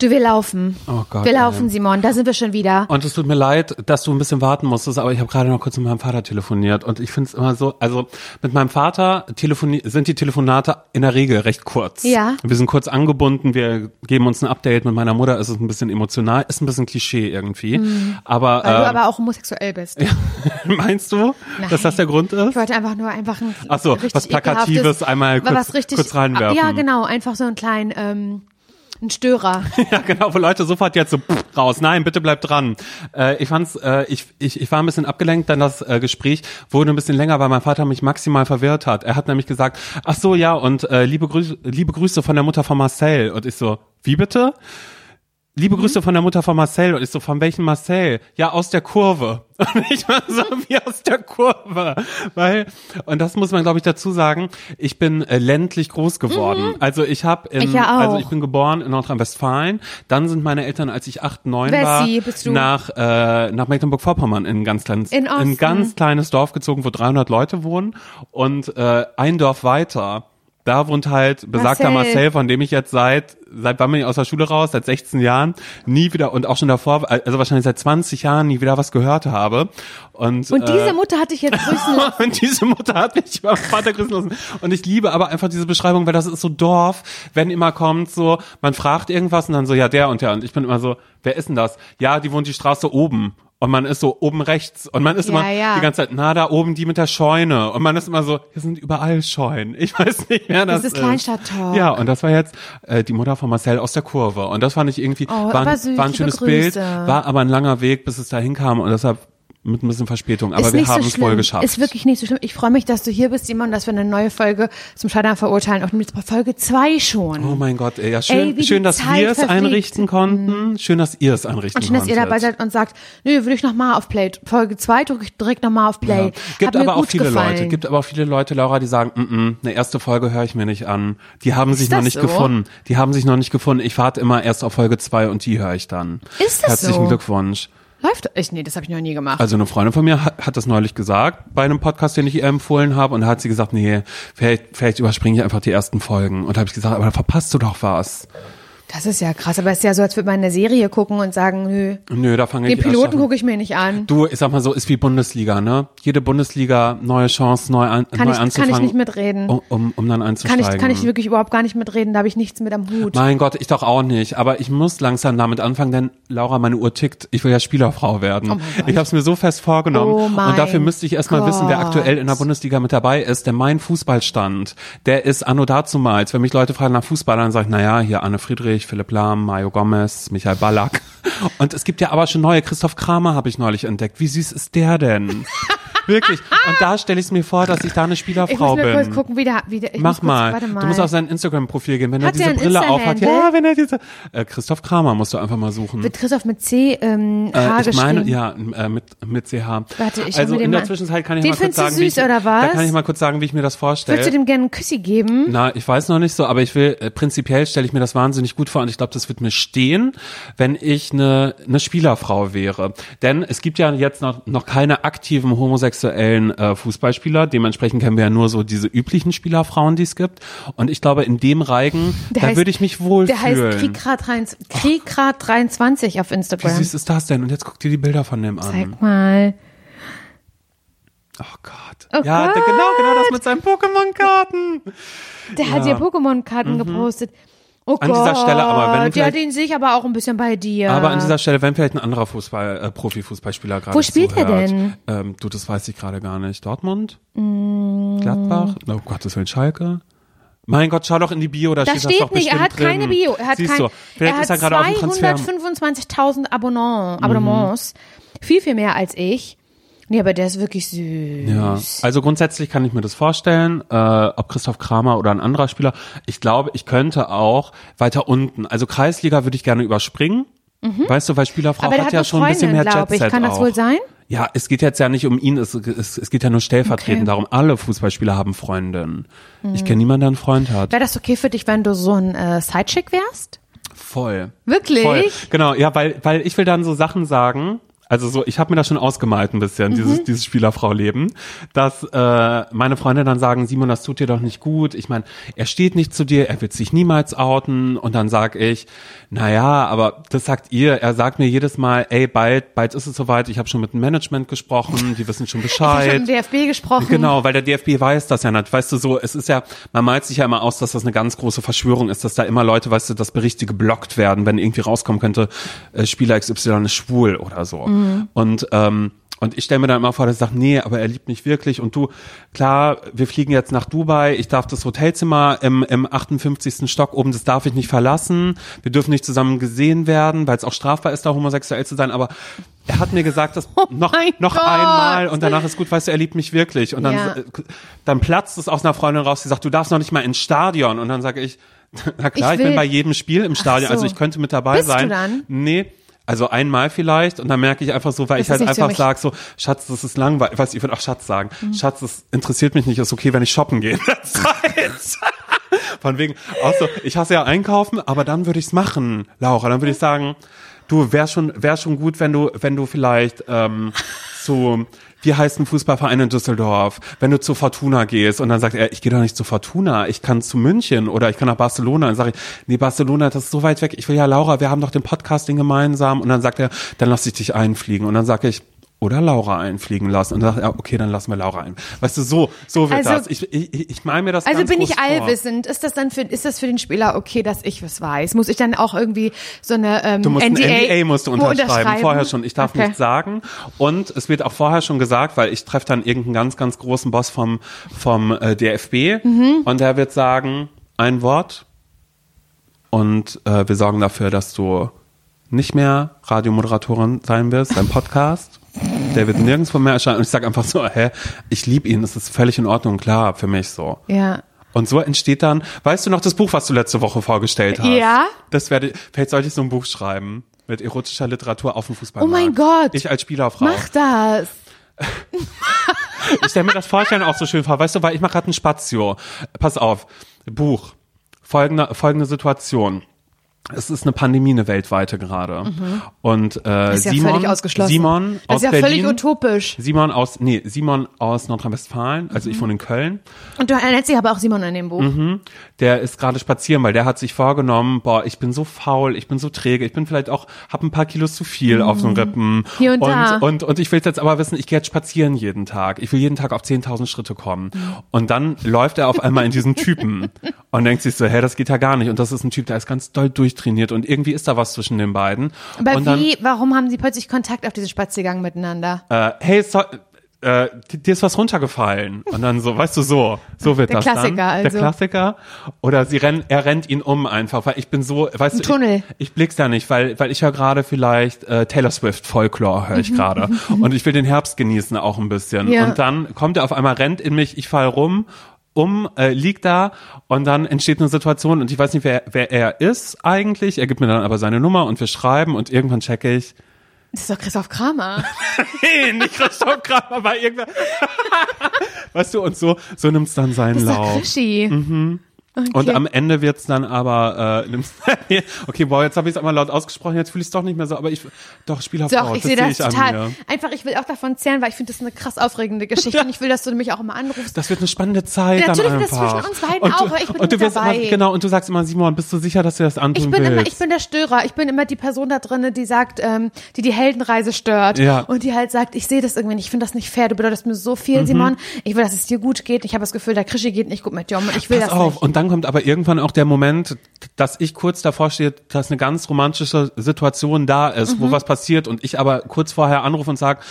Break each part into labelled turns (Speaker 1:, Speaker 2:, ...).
Speaker 1: Du, wir laufen.
Speaker 2: Oh Gott,
Speaker 1: Wir laufen,
Speaker 2: ey.
Speaker 1: Simon. Da sind wir schon wieder.
Speaker 2: Und es tut mir leid, dass du ein bisschen warten musstest, aber ich habe gerade noch kurz mit meinem Vater telefoniert und ich finde es immer so, also mit meinem Vater sind die Telefonate in der Regel recht kurz.
Speaker 1: Ja.
Speaker 2: Wir sind kurz angebunden, wir geben uns ein Update. Mit meiner Mutter ist es ein bisschen emotional, ist ein bisschen Klischee irgendwie. Aber,
Speaker 1: Mhm. Weil du
Speaker 2: äh,
Speaker 1: aber auch homosexuell bist.
Speaker 2: meinst du, dass das der Grund ist?
Speaker 1: Ich wollte einfach nur einfach ein
Speaker 2: Ach so,
Speaker 1: richtig
Speaker 2: was Plakatives einmal kurz-
Speaker 1: was richtig,
Speaker 2: kurz reinwerfen.
Speaker 1: Ja, genau, einfach so einen kleinen ähm, ein Störer.
Speaker 2: Ja, genau, wo Leute sofort jetzt so pff, raus. Nein, bitte bleib dran. Äh, ich fand's, äh, ich, ich, ich war ein bisschen abgelenkt, dann das äh, Gespräch wurde ein bisschen länger, weil mein Vater mich maximal verwirrt hat. Er hat nämlich gesagt, ach so, ja, und äh, liebe, Grüße, liebe Grüße von der Mutter von Marcel. Und ich so, wie bitte? Liebe Grüße von der Mutter von Marcel. Und ich so, von welchem Marcel? Ja, aus der Kurve. Und ich war so, wie aus der Kurve. Weil, und das muss man, glaube ich, dazu sagen, ich bin äh, ländlich groß geworden. Also ich habe in,
Speaker 1: Ich ja
Speaker 2: also ich bin geboren in Nordrhein-Westfalen. Dann sind meine Eltern, als ich acht, neun war,
Speaker 1: Wessi du?
Speaker 2: nach, äh, nach Mecklenburg-Vorpommern in ein ganz kleines,
Speaker 1: In Osten.
Speaker 2: ein ganz kleines Dorf gezogen, wo 300 Leute wohnen. Und äh, ein Dorf weiter, da wohnt halt besagter
Speaker 1: Marcel.
Speaker 2: Marcel, von dem ich jetzt seit, seit wann bin ich aus der Schule raus? Seit 16 Jahren nie wieder und auch schon davor, also wahrscheinlich seit 20 Jahren nie wieder was gehört habe. Und,
Speaker 1: Und diese
Speaker 2: äh,
Speaker 1: Mutter hat dich jetzt grüßen lassen.
Speaker 2: und diese Mutter hat mich über Vater grüßen lassen. Und ich liebe aber einfach diese Beschreibung, weil das ist so Dorf, wenn immer kommt so, man fragt irgendwas und dann so, ja, der und der. Und ich bin immer so, wer ist denn das? Ja, die wohnt die Straße oben. Und man ist so oben rechts. Und man ist
Speaker 1: Ja,
Speaker 2: immer
Speaker 1: ja.
Speaker 2: die ganze Zeit, na, da oben die mit der Scheune. Und man ist immer so, hier sind überall Scheunen. Ich weiß nicht, wer das,
Speaker 1: Das ist Kleinstadttalk.
Speaker 2: Ja, und das war jetzt äh, die Mutter von Marcel aus der Kurve. Und das fand ich irgendwie,
Speaker 1: Oh,
Speaker 2: war, ein,
Speaker 1: süß,
Speaker 2: war ein schönes
Speaker 1: Grüße.
Speaker 2: Bild, war aber ein langer Weg, bis es da hinkam. Und deshalb mit ein bisschen Verspätung. Aber
Speaker 1: ist
Speaker 2: wir haben
Speaker 1: so
Speaker 2: es geschafft.
Speaker 1: Ist wirklich nicht so schlimm. Ich freue mich, dass du hier bist, Simon, dass wir eine neue Folge zum Scheitern verurteilen. Auch mit Folge zwei schon.
Speaker 2: Oh mein Gott, ey, ja, schön,
Speaker 1: Ey,
Speaker 2: schön, dass
Speaker 1: Zeit
Speaker 2: wir es
Speaker 1: verfliegt.
Speaker 2: einrichten konnten. Schön, dass ihr es einrichten
Speaker 1: Und schön, dass ihr dabei
Speaker 2: konntet.
Speaker 1: seid und sagt, nö, will ich noch mal auf Play. Folge zwei drücke ich direkt noch mal auf Play.
Speaker 2: Ja. Gibt
Speaker 1: Hat
Speaker 2: aber auch viele
Speaker 1: gefallen.
Speaker 2: Leute, gibt aber auch viele Leute, Laura, die sagen, mm -mm, eine erste Folge höre ich mir nicht an. Die haben sich
Speaker 1: Ist
Speaker 2: noch
Speaker 1: das
Speaker 2: nicht
Speaker 1: so?
Speaker 2: gefunden. Die haben sich noch nicht gefunden. Ich warte immer erst auf Folge zwei und die höre ich dann.
Speaker 1: Ist das
Speaker 2: Herzlichen
Speaker 1: so?
Speaker 2: Glückwunsch.
Speaker 1: Läuft? Ich, nee, das habe ich noch nie gemacht.
Speaker 2: Also eine Freundin von mir hat, hat das neulich gesagt bei einem Podcast, den ich ihr empfohlen habe und da hat sie gesagt, nee, vielleicht, vielleicht überspringe ich einfach die ersten Folgen. Und da habe ich gesagt, aber da verpasst du doch was.
Speaker 1: Das ist ja krass. Aber es ist ja so, als würde man eine Serie gucken und sagen, nö,
Speaker 2: Nö, da fange
Speaker 1: den
Speaker 2: ich erst
Speaker 1: Piloten gucke ich mir nicht an.
Speaker 2: Du, ich sag mal so, ist wie Bundesliga, ne? Jede Bundesliga, neue Chance, neu, an,
Speaker 1: Kann
Speaker 2: neu
Speaker 1: ich- kann
Speaker 2: anzufangen.
Speaker 1: ich nicht mitreden.
Speaker 2: Um, um, um dann
Speaker 1: Kann
Speaker 2: einzusteigen.
Speaker 1: ich, kann ich wirklich überhaupt gar nicht mitreden, da habe ich nichts mit am Hut.
Speaker 2: Mein Gott, ich doch auch nicht. Aber ich muss langsam damit anfangen, denn Laura, meine Uhr tickt. Ich will ja Spielerfrau werden.
Speaker 1: Oh
Speaker 2: ich habe es mir so fest vorgenommen.
Speaker 1: Oh mein
Speaker 2: und dafür müsste ich erstmal wissen, wer aktuell in der Bundesliga mit dabei ist. Denn mein Fußballstand, der ist anno dazumals. Wenn mich Leute fragen nach Fußball, dann sage ich, naja, hier Anne Friedrich, Philipp Lahm, Mario Gomez, Michael Ballack. Und es gibt ja aber schon neue. Christoph Kramer habe ich neulich entdeckt. Wie süß ist der denn? Wirklich. Und da stelle ich es mir vor, dass ich da eine
Speaker 1: ich
Speaker 2: Spielerfrau
Speaker 1: muss mir
Speaker 2: bin.
Speaker 1: kurz gucken, wie der, wie der ich
Speaker 2: Mach
Speaker 1: kurz,
Speaker 2: mal.
Speaker 1: Warte mal.
Speaker 2: Du musst auf sein Instagram-Profil gehen, wenn
Speaker 1: Hat
Speaker 2: er diese Brille aufhat. Ja, wenn er diese. Äh, Christoph Kramer musst du einfach mal suchen.
Speaker 1: Wird Christoph mit C ähm, H
Speaker 2: Äh, ich meine, ja, äh, mit, mit CH.
Speaker 1: Warte, ich
Speaker 2: Also
Speaker 1: mir den
Speaker 2: in der
Speaker 1: mal-
Speaker 2: Zwischenzeit kann ich
Speaker 1: Den
Speaker 2: mal kurz sagen, wie
Speaker 1: süß,
Speaker 2: ich,
Speaker 1: oder was?
Speaker 2: Da kann ich mal kurz sagen, wie ich mir das vorstelle.
Speaker 1: Würdest du dem gerne einen Küssi geben?
Speaker 2: Na, ich weiß noch nicht so, aber ich will, äh, prinzipiell stelle ich mir das wahnsinnig gut vor und ich glaube, das wird mir stehen, wenn ich eine, eine Spielerfrau wäre. Denn es gibt ja jetzt noch, noch keine aktiven homosexuellen äh, Fußballspieler, dementsprechend kennen wir ja nur so diese üblichen Spielerfrauen, die es gibt. Und ich glaube, in dem Reigen,
Speaker 1: Der
Speaker 2: da
Speaker 1: heißt-
Speaker 2: würde ich mich wohlfühlen.
Speaker 1: Der heißt Krieggrad 23 auf
Speaker 2: Wie
Speaker 1: Instagram.
Speaker 2: süß ist das denn? Und jetzt guck dir die Bilder von dem an.
Speaker 1: Zeig mal.
Speaker 2: Oh Gott.
Speaker 1: Oh
Speaker 2: ja,
Speaker 1: Gott.
Speaker 2: Der, genau, genau das mit seinen Pokémon-Karten.
Speaker 1: Der hat
Speaker 2: Ja.
Speaker 1: Pokémon-Karten gepostet. Oh
Speaker 2: An
Speaker 1: Gott,
Speaker 2: dieser Stelle aber, wenn
Speaker 1: der hat
Speaker 2: vielleicht-
Speaker 1: ihn sich aber auch ein bisschen bei dir.
Speaker 2: Aber an dieser Stelle, wenn vielleicht ein anderer Fußball, äh, Profifußballspieler gerade
Speaker 1: Wo spielt er denn?
Speaker 2: Ähm, du, das weiß ich gerade gar nicht. Dortmund?
Speaker 1: Mm.
Speaker 2: Gladbach? Oh Gottes Willen, Schalke? Mein Gott, schau doch in die Bio, da
Speaker 1: da
Speaker 2: steht, das
Speaker 1: steht
Speaker 2: doch
Speaker 1: nicht, er hat keine
Speaker 2: drin.
Speaker 1: Bio. Er hat,
Speaker 2: Siehst
Speaker 1: kein,
Speaker 2: du, vielleicht
Speaker 1: er
Speaker 2: ist er gerade auf dem Transfer.
Speaker 1: 225.000 Abonnement, Abonnements. Viel, viel mehr als ich. Nee, aber der ist wirklich süß.
Speaker 2: Ja, also grundsätzlich kann ich mir das vorstellen, äh, ob Christoph Kramer oder ein anderer Spieler. Ich glaube, ich könnte auch weiter unten. Also Kreisliga würde ich gerne überspringen. Weißt du, weil Spielerfrau
Speaker 1: Mhm. aber
Speaker 2: hat
Speaker 1: hat
Speaker 2: ja schon ein bisschen
Speaker 1: Freundin,
Speaker 2: mehr
Speaker 1: glaube ich. Kann das
Speaker 2: auch.
Speaker 1: wohl sein?
Speaker 2: Ja, es geht jetzt ja nicht um ihn, es, es, es geht ja nur stellvertretend
Speaker 1: Okay.
Speaker 2: darum. Alle Fußballspieler haben Freundinnen.
Speaker 1: Mhm.
Speaker 2: Ich kenne niemanden, der einen Freund hat.
Speaker 1: Wäre das okay für dich, wenn du so ein äh, Sidechick wärst?
Speaker 2: Voll.
Speaker 1: Wirklich?
Speaker 2: Voll. Genau, ja, weil, weil ich will dann so Sachen sagen. Also so, ich habe mir das schon ausgemalt ein
Speaker 1: Mhm.
Speaker 2: bisschen, dieses, dieses Spielerfrau-Leben, dass äh, meine Freunde dann sagen, Simon, das tut dir doch nicht gut. Ich meine, er steht nicht zu dir, er wird sich niemals outen. Und dann sag ich, naja, aber das sagt ihr, er sagt mir jedes Mal, ey, bald, bald ist es soweit, ich habe schon mit dem Management gesprochen, die wissen schon
Speaker 1: Ich habe
Speaker 2: Bescheid.
Speaker 1: im DFB gesprochen.
Speaker 2: Genau, weil der DFB weiß das ja nicht. Weißt du, so, es ist ja, man malt sich ja immer aus, dass das eine ganz große Verschwörung ist, dass da immer Leute, weißt du, dass Berichte geblockt werden, wenn irgendwie rauskommen könnte, äh, Spieler XY ist schwul oder so. Und, ähm, und ich stelle mir dann immer vor, dass ich sage, nee, aber er liebt mich wirklich. Und du, klar, wir fliegen jetzt nach Dubai. Ich darf das Hotelzimmer im, im 58. Stock oben, das darf ich nicht verlassen. Wir dürfen nicht zusammen gesehen werden, weil es auch strafbar ist, da homosexuell zu sein. Aber er hat mir gesagt, dass noch,
Speaker 1: Oh
Speaker 2: noch
Speaker 1: Gott.
Speaker 2: einmal und danach ist gut, weißt du, er liebt mich wirklich. Und dann,
Speaker 1: Ja.
Speaker 2: äh, dann platzt es aus einer Freundin raus, die sagt, du darfst noch nicht mal ins Stadion. Und dann sage ich, na klar,
Speaker 1: Ich
Speaker 2: ich, bin bei jedem Spiel im Stadion,
Speaker 1: so.
Speaker 2: also ich könnte mit dabei
Speaker 1: Bist du
Speaker 2: sein.
Speaker 1: dann?
Speaker 2: Nee. Also einmal vielleicht und dann merke ich einfach so, weil
Speaker 1: Das
Speaker 2: ich halt einfach sage so, Schatz, das ist langweilig, weiß ich würde auch Schatz sagen.
Speaker 1: Mhm.
Speaker 2: Schatz, das interessiert mich nicht, ist okay, wenn ich shoppen gehe. Von wegen, auch so, ich hasse ja einkaufen, aber dann würde ich's machen, Laura. Dann würde ich sagen, du wär schon, wär schon gut, wenn du, wenn du vielleicht ähm, zu, wie heißt ein Fußballverein in Düsseldorf, wenn du zu Fortuna gehst und dann sagt er, ich gehe doch nicht zu Fortuna, ich kann zu München oder ich kann nach Barcelona. Dann sage ich, nee, Barcelona, das ist so weit weg. Ich will ja, Laura, wir haben doch den Podcasting gemeinsam. Und dann sagt er, dann lass ich dich einfliegen. Und dann sage ich, oder Laura einfliegen lassen. Und dann sagt er, okay, dann lassen wir Laura ein. Weißt du, so, so wird
Speaker 1: Also-
Speaker 2: das. Ich, ich, ich, ich mal mir das
Speaker 1: Also bin ich
Speaker 2: groß vor.
Speaker 1: allwissend. Ist das dann für, ist das für den Spieler okay, dass ich was weiß? Muss ich dann auch irgendwie so eine ähm,
Speaker 2: Du musst
Speaker 1: NDA,
Speaker 2: ein NDA musst du
Speaker 1: wo
Speaker 2: unterschreiben, vorher schon. Ich darf
Speaker 1: Okay.
Speaker 2: nichts sagen. Und es wird auch vorher schon gesagt, weil ich treffe dann irgendeinen ganz, ganz großen Boss vom, vom äh, DFB
Speaker 1: Mhm.
Speaker 2: und der wird sagen, ein Wort und äh, wir sorgen dafür, dass du nicht mehr Radiomoderatorin sein wirst, dein Podcast. Der wird nirgendwo mehr erscheinen. Und ich sage einfach so, hä, ich liebe ihn, das ist völlig in Ordnung, klar, für mich so.
Speaker 1: Ja.
Speaker 2: Und so entsteht dann, weißt du noch das Buch, was du letzte Woche vorgestellt hast?
Speaker 1: Ja.
Speaker 2: Das werde, vielleicht sollte ich so ein Buch schreiben mit erotischer Literatur auf dem Fußball.
Speaker 1: Oh mein Gott.
Speaker 2: Ich als Spielerfrau.
Speaker 1: Mach das.
Speaker 2: Ich stelle mir das Vorstellen auch so schön vor. Weißt du, weil ich mache gerade ein Spazio. Pass auf. Buch. Folgende, folgende Situation. Es ist eine Pandemie, eine weltweite gerade. Und äh,
Speaker 1: Mhm. Ist ja
Speaker 2: Simon,
Speaker 1: völlig ausgeschlossen.
Speaker 2: Simon
Speaker 1: Das
Speaker 2: aus
Speaker 1: ist ja
Speaker 2: Berlin,
Speaker 1: völlig utopisch.
Speaker 2: Simon aus, nee, Simon aus Nordrhein-Westfalen, also ich
Speaker 1: Mhm.
Speaker 2: wohne in Köln.
Speaker 1: Und du nennst dich aber auch Simon in dem Buch.
Speaker 2: Mhm. Der ist gerade spazieren, weil der hat sich vorgenommen, boah, ich bin so faul, ich bin so träge, ich bin vielleicht auch, hab ein paar Kilos zu viel auf den Rippen.
Speaker 1: Mhm. Hier und da.
Speaker 2: Und, und ich will jetzt aber wissen, ich gehe jetzt spazieren jeden Tag. Ich will jeden Tag auf 10.000 Schritte kommen. Und dann läuft er auf einmal in diesen Typen und denkt sich so, hä, das geht ja gar nicht. Und das ist ein Typ, der ist ganz doll durchtrainiert und irgendwie ist da was zwischen den beiden.
Speaker 1: Aber
Speaker 2: und dann,
Speaker 1: wie, warum haben sie plötzlich Kontakt auf diesen Spaziergang miteinander?
Speaker 2: äh, hey, so, äh, dir ist was runtergefallen. Und dann so, weißt du, so, so wird
Speaker 1: Der
Speaker 2: das
Speaker 1: Klassiker
Speaker 2: dann.
Speaker 1: also.
Speaker 2: Der Klassiker. Oder sie rennen, er rennt ihn um einfach, weil ich bin so, weißt du,
Speaker 1: Tunnel.
Speaker 2: ich, ich blick's ja nicht, weil, weil ich höre gerade vielleicht äh, Taylor Swift Folklore höre
Speaker 1: Mhm.
Speaker 2: ich gerade. Und ich will den Herbst genießen auch ein bisschen.
Speaker 1: Ja.
Speaker 2: Und dann kommt er auf einmal, rennt in mich, ich fall rum, um, äh, liegt da und dann entsteht eine Situation und ich weiß nicht, wer, wer er ist eigentlich. Er gibt mir dann aber seine Nummer und wir schreiben und irgendwann checke ich,
Speaker 1: Das ist doch Christoph Kramer.
Speaker 2: Nee, nicht Christoph Kramer, aber irgendwer. weißt du, und so, so nimmt's dann seinen
Speaker 1: Das ist doch
Speaker 2: Lauf.
Speaker 1: Krischi.
Speaker 2: Mhm.
Speaker 1: Okay.
Speaker 2: Und am Ende wird's dann aber, äh, okay, boah, jetzt habe ich es einmal laut ausgesprochen, jetzt fühle ich es doch nicht mehr so, aber ich, doch, Spielerfrau,
Speaker 1: Doch, ich sehe das
Speaker 2: ich an
Speaker 1: total. Einfach, ich will auch davon zählen, weil ich finde das eine krass aufregende Geschichte und ich will, dass du mich auch immer anrufst.
Speaker 2: Das wird eine spannende Zeit
Speaker 1: Ja, natürlich wird das zwischen uns beiden
Speaker 2: und du,
Speaker 1: auch, weil ich bin
Speaker 2: und du wirst
Speaker 1: dabei.
Speaker 2: Immer, genau, und du sagst immer, Simon, bist du sicher, dass du das antun
Speaker 1: Ich bin
Speaker 2: willst?
Speaker 1: immer, ich bin der Störer. Ich bin immer die Person da drinne, die sagt, ähm, die die Heldenreise stört
Speaker 2: Ja.
Speaker 1: und die halt sagt, ich sehe das irgendwie nicht, ich finde das nicht fair. Du bedeutest mir so
Speaker 2: Mhm.
Speaker 1: viel, Simon. Ich will, dass es dir gut geht. Ich habe das Gefühl, der Krischi geht nicht gut mit dir um und ich will
Speaker 2: Pass
Speaker 1: das
Speaker 2: auf,
Speaker 1: nicht.
Speaker 2: Dann kommt aber irgendwann auch der Moment, dass ich kurz davor stehe, dass eine ganz romantische Situation da ist,
Speaker 1: Mhm.
Speaker 2: wo was passiert und ich aber kurz vorher anrufe und sag,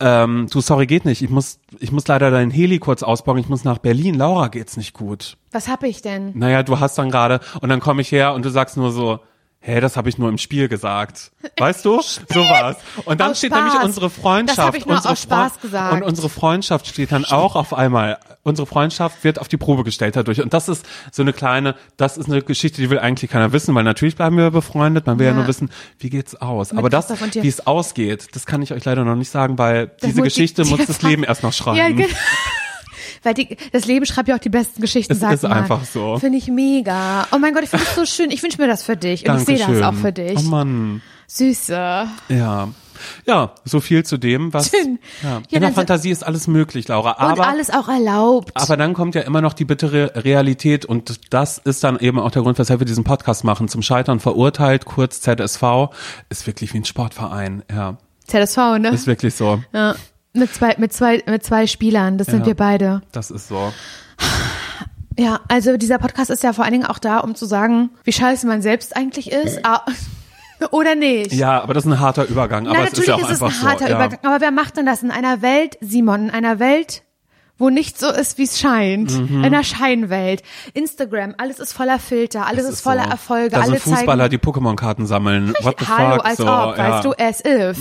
Speaker 2: ähm, du, sorry, geht nicht. Ich muss, ich muss leider deinen Heli kurz ausbauen. Ich muss nach Berlin. Laura geht's nicht gut.
Speaker 1: Was hab ich denn?
Speaker 2: Naja, du hast dann gerade, und dann komme ich her und du sagst nur so, hä, das habe ich nur im Spiel gesagt. Weißt du? So war's. Und dann
Speaker 1: Aus
Speaker 2: steht
Speaker 1: Spaß.
Speaker 2: nämlich unsere Freundschaft.
Speaker 1: Das hab ich nur
Speaker 2: unsere
Speaker 1: aus Spaß
Speaker 2: Freu-
Speaker 1: gesagt.
Speaker 2: Und unsere Freundschaft steht dann auch auf einmal. Unsere Freundschaft wird auf die Probe gestellt dadurch. Und das ist so eine kleine, das ist eine Geschichte, die will eigentlich keiner wissen, weil natürlich bleiben wir befreundet. Man will ja,
Speaker 1: Ja.
Speaker 2: nur wissen, wie geht's aus. Aber das, wie es ausgeht, das kann ich euch leider noch nicht sagen, weil diese
Speaker 1: muss die-
Speaker 2: Geschichte
Speaker 1: die
Speaker 2: muss das. Leben erst noch schreiben.
Speaker 1: Ja, genau. Weil die, das Leben schreibt ja auch die besten Geschichten,
Speaker 2: Es
Speaker 1: sagt
Speaker 2: ist
Speaker 1: man.
Speaker 2: einfach so.
Speaker 1: Finde ich mega. Oh mein Gott, ich finde es so schön. Ich wünsche mir das für dich. Und ich sehe das
Speaker 2: Dankeschön.
Speaker 1: auch für dich.
Speaker 2: Oh Mann.
Speaker 1: Süße.
Speaker 2: Ja. Ja, so viel zu dem, was
Speaker 1: Schön.
Speaker 2: ja,
Speaker 1: Ja,
Speaker 2: in der Fantasie ist alles möglich, Laura.
Speaker 1: Und
Speaker 2: Aber
Speaker 1: alles auch erlaubt.
Speaker 2: aber dann kommt ja immer noch die bittere Realität und das ist dann eben auch der Grund, weshalb wir diesen Podcast machen. Zum Scheitern verurteilt, kurz ZSV, ist wirklich wie ein Sportverein. Ja,
Speaker 1: ZSV, ne?
Speaker 2: ist wirklich so.
Speaker 1: Ja. Mit zwei, mit zwei, mit zwei Spielern, das sind
Speaker 2: Ja.
Speaker 1: wir beide.
Speaker 2: Das ist so.
Speaker 1: Ja, also dieser Podcast ist ja vor allen Dingen auch da, um zu sagen, wie scheiße man selbst eigentlich ist. Ah, Oder nicht?
Speaker 2: Ja, aber das ist ein harter Übergang. Aber
Speaker 1: Nein,
Speaker 2: es ist ja auch
Speaker 1: natürlich ist,
Speaker 2: einfach
Speaker 1: es ein harter
Speaker 2: so. Ja.
Speaker 1: Übergang. Aber wer macht denn das in einer Welt, Simon, in einer Welt, wo nicht so ist, wie es scheint.
Speaker 2: Mhm.
Speaker 1: In einer Scheinwelt. Instagram, alles ist voller Filter, alles
Speaker 2: Es
Speaker 1: ist, voller
Speaker 2: so.
Speaker 1: Erfolge,
Speaker 2: Da
Speaker 1: alle
Speaker 2: sind Fußballer,
Speaker 1: zeigen.
Speaker 2: die Pokémon-Karten sammeln. What the
Speaker 1: Hallo,
Speaker 2: fuck?
Speaker 1: als
Speaker 2: so,
Speaker 1: ob,
Speaker 2: ja. Mhm.
Speaker 1: weißt du, as if.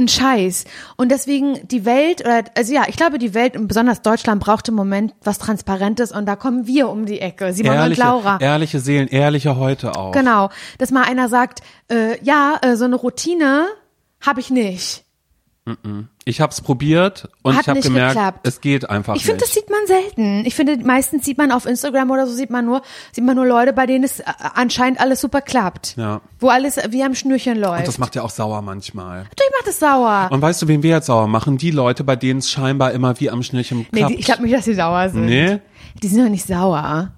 Speaker 1: Ein Scheiß. Und deswegen die Welt, oder, also ja, ich glaube, die Welt und besonders Deutschland braucht im Moment was Transparentes und da kommen wir um die Ecke, Simon
Speaker 2: ehrliche,
Speaker 1: und Laura.
Speaker 2: ehrliche Seelen, ehrliche heute auch.
Speaker 1: Genau, dass mal einer sagt, äh, ja, äh, so eine Routine habe ich nicht.
Speaker 2: Ich habe es probiert und
Speaker 1: Hat
Speaker 2: ich habe gemerkt,
Speaker 1: geklappt.
Speaker 2: es geht einfach
Speaker 1: Ich finde, das sieht man selten. Ich finde, meistens sieht man auf Instagram oder so sieht man nur, sieht man nur Leute, bei denen es äh, anscheinend alles super klappt.
Speaker 2: Ja.
Speaker 1: Wo alles wie am Schnürchen läuft.
Speaker 2: Und das macht ja auch sauer manchmal.
Speaker 1: Natürlich macht es sauer.
Speaker 2: Und weißt du, wen wir jetzt sauer machen? Die Leute, bei denen es scheinbar immer wie am Schnürchen
Speaker 1: Nee,
Speaker 2: klappt.
Speaker 1: die, ich glaube nicht, dass die sauer sind.
Speaker 2: Nee?
Speaker 1: Die sind doch nicht sauer.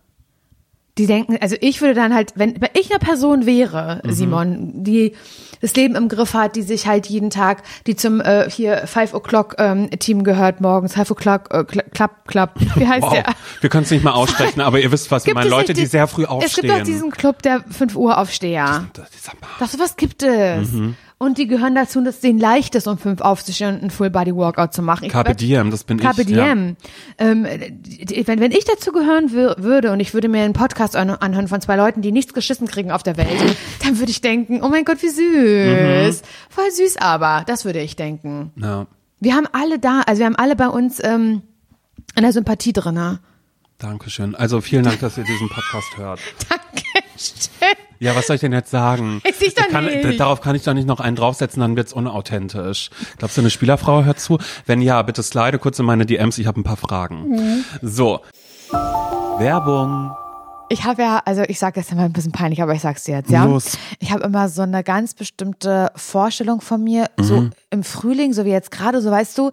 Speaker 1: Die denken, also ich würde dann halt, wenn, wenn ich eine Person wäre,
Speaker 2: Mhm.
Speaker 1: Simon, die das Leben im Griff hat, die sich halt jeden Tag, die zum äh, hier Five O'Clock ähm, Team gehört morgens, Five O'Clock äh, Club Club, wie heißt
Speaker 2: Wow.
Speaker 1: der?
Speaker 2: Wir können es nicht mal aussprechen, aber ihr wisst, was ich
Speaker 1: Gibt
Speaker 2: meine.
Speaker 1: es
Speaker 2: Leute,
Speaker 1: nicht
Speaker 2: die sehr früh
Speaker 1: Es
Speaker 2: aufstehen.
Speaker 1: gibt auch diesen Club der 5 Uhr Aufsteher.
Speaker 2: Das ist aber-
Speaker 1: Doch, sowas gibt es.
Speaker 2: Mhm.
Speaker 1: Und die gehören dazu, dass es denen leicht ist, um fünf aufzustehen und einen Full-Body-Workout zu machen. Ich
Speaker 2: Carpe
Speaker 1: werd-
Speaker 2: Diem, das bin
Speaker 1: Carpe
Speaker 2: ich. Ja.
Speaker 1: Diem. Ähm, die- wenn, wenn ich dazu gehören wür- würde und ich würde mir einen Podcast an- anhören von zwei Leuten, die nichts geschissen kriegen auf der Welt, dann würde ich denken, oh mein Gott, wie süß. Voll süß aber, das würde ich denken.
Speaker 2: Ja.
Speaker 1: Wir haben alle da, also wir haben alle bei uns ähm, eine Sympathie drin.
Speaker 2: Dankeschön. Also vielen Dank, dass ihr diesen Podcast hört.
Speaker 1: Dankeschön.
Speaker 2: Ja, was soll ich denn jetzt sagen?
Speaker 1: Weiß ich doch
Speaker 2: kann,
Speaker 1: nicht.
Speaker 2: Darauf kann ich doch nicht noch einen draufsetzen, dann wird's unauthentisch. Glaubst du, eine Spielerfrau hört zu? Wenn ja, bitte slide kurz in meine DMs, ich habe ein paar Fragen.
Speaker 1: Mhm.
Speaker 2: So. Werbung.
Speaker 1: Ich habe ja, also ich sage das immer ein bisschen peinlich, aber ich sag's dir jetzt, ja.
Speaker 2: Los.
Speaker 1: Ich habe immer so eine ganz bestimmte Vorstellung von mir, so im Frühling, so wie jetzt gerade, so weißt du,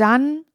Speaker 1: dann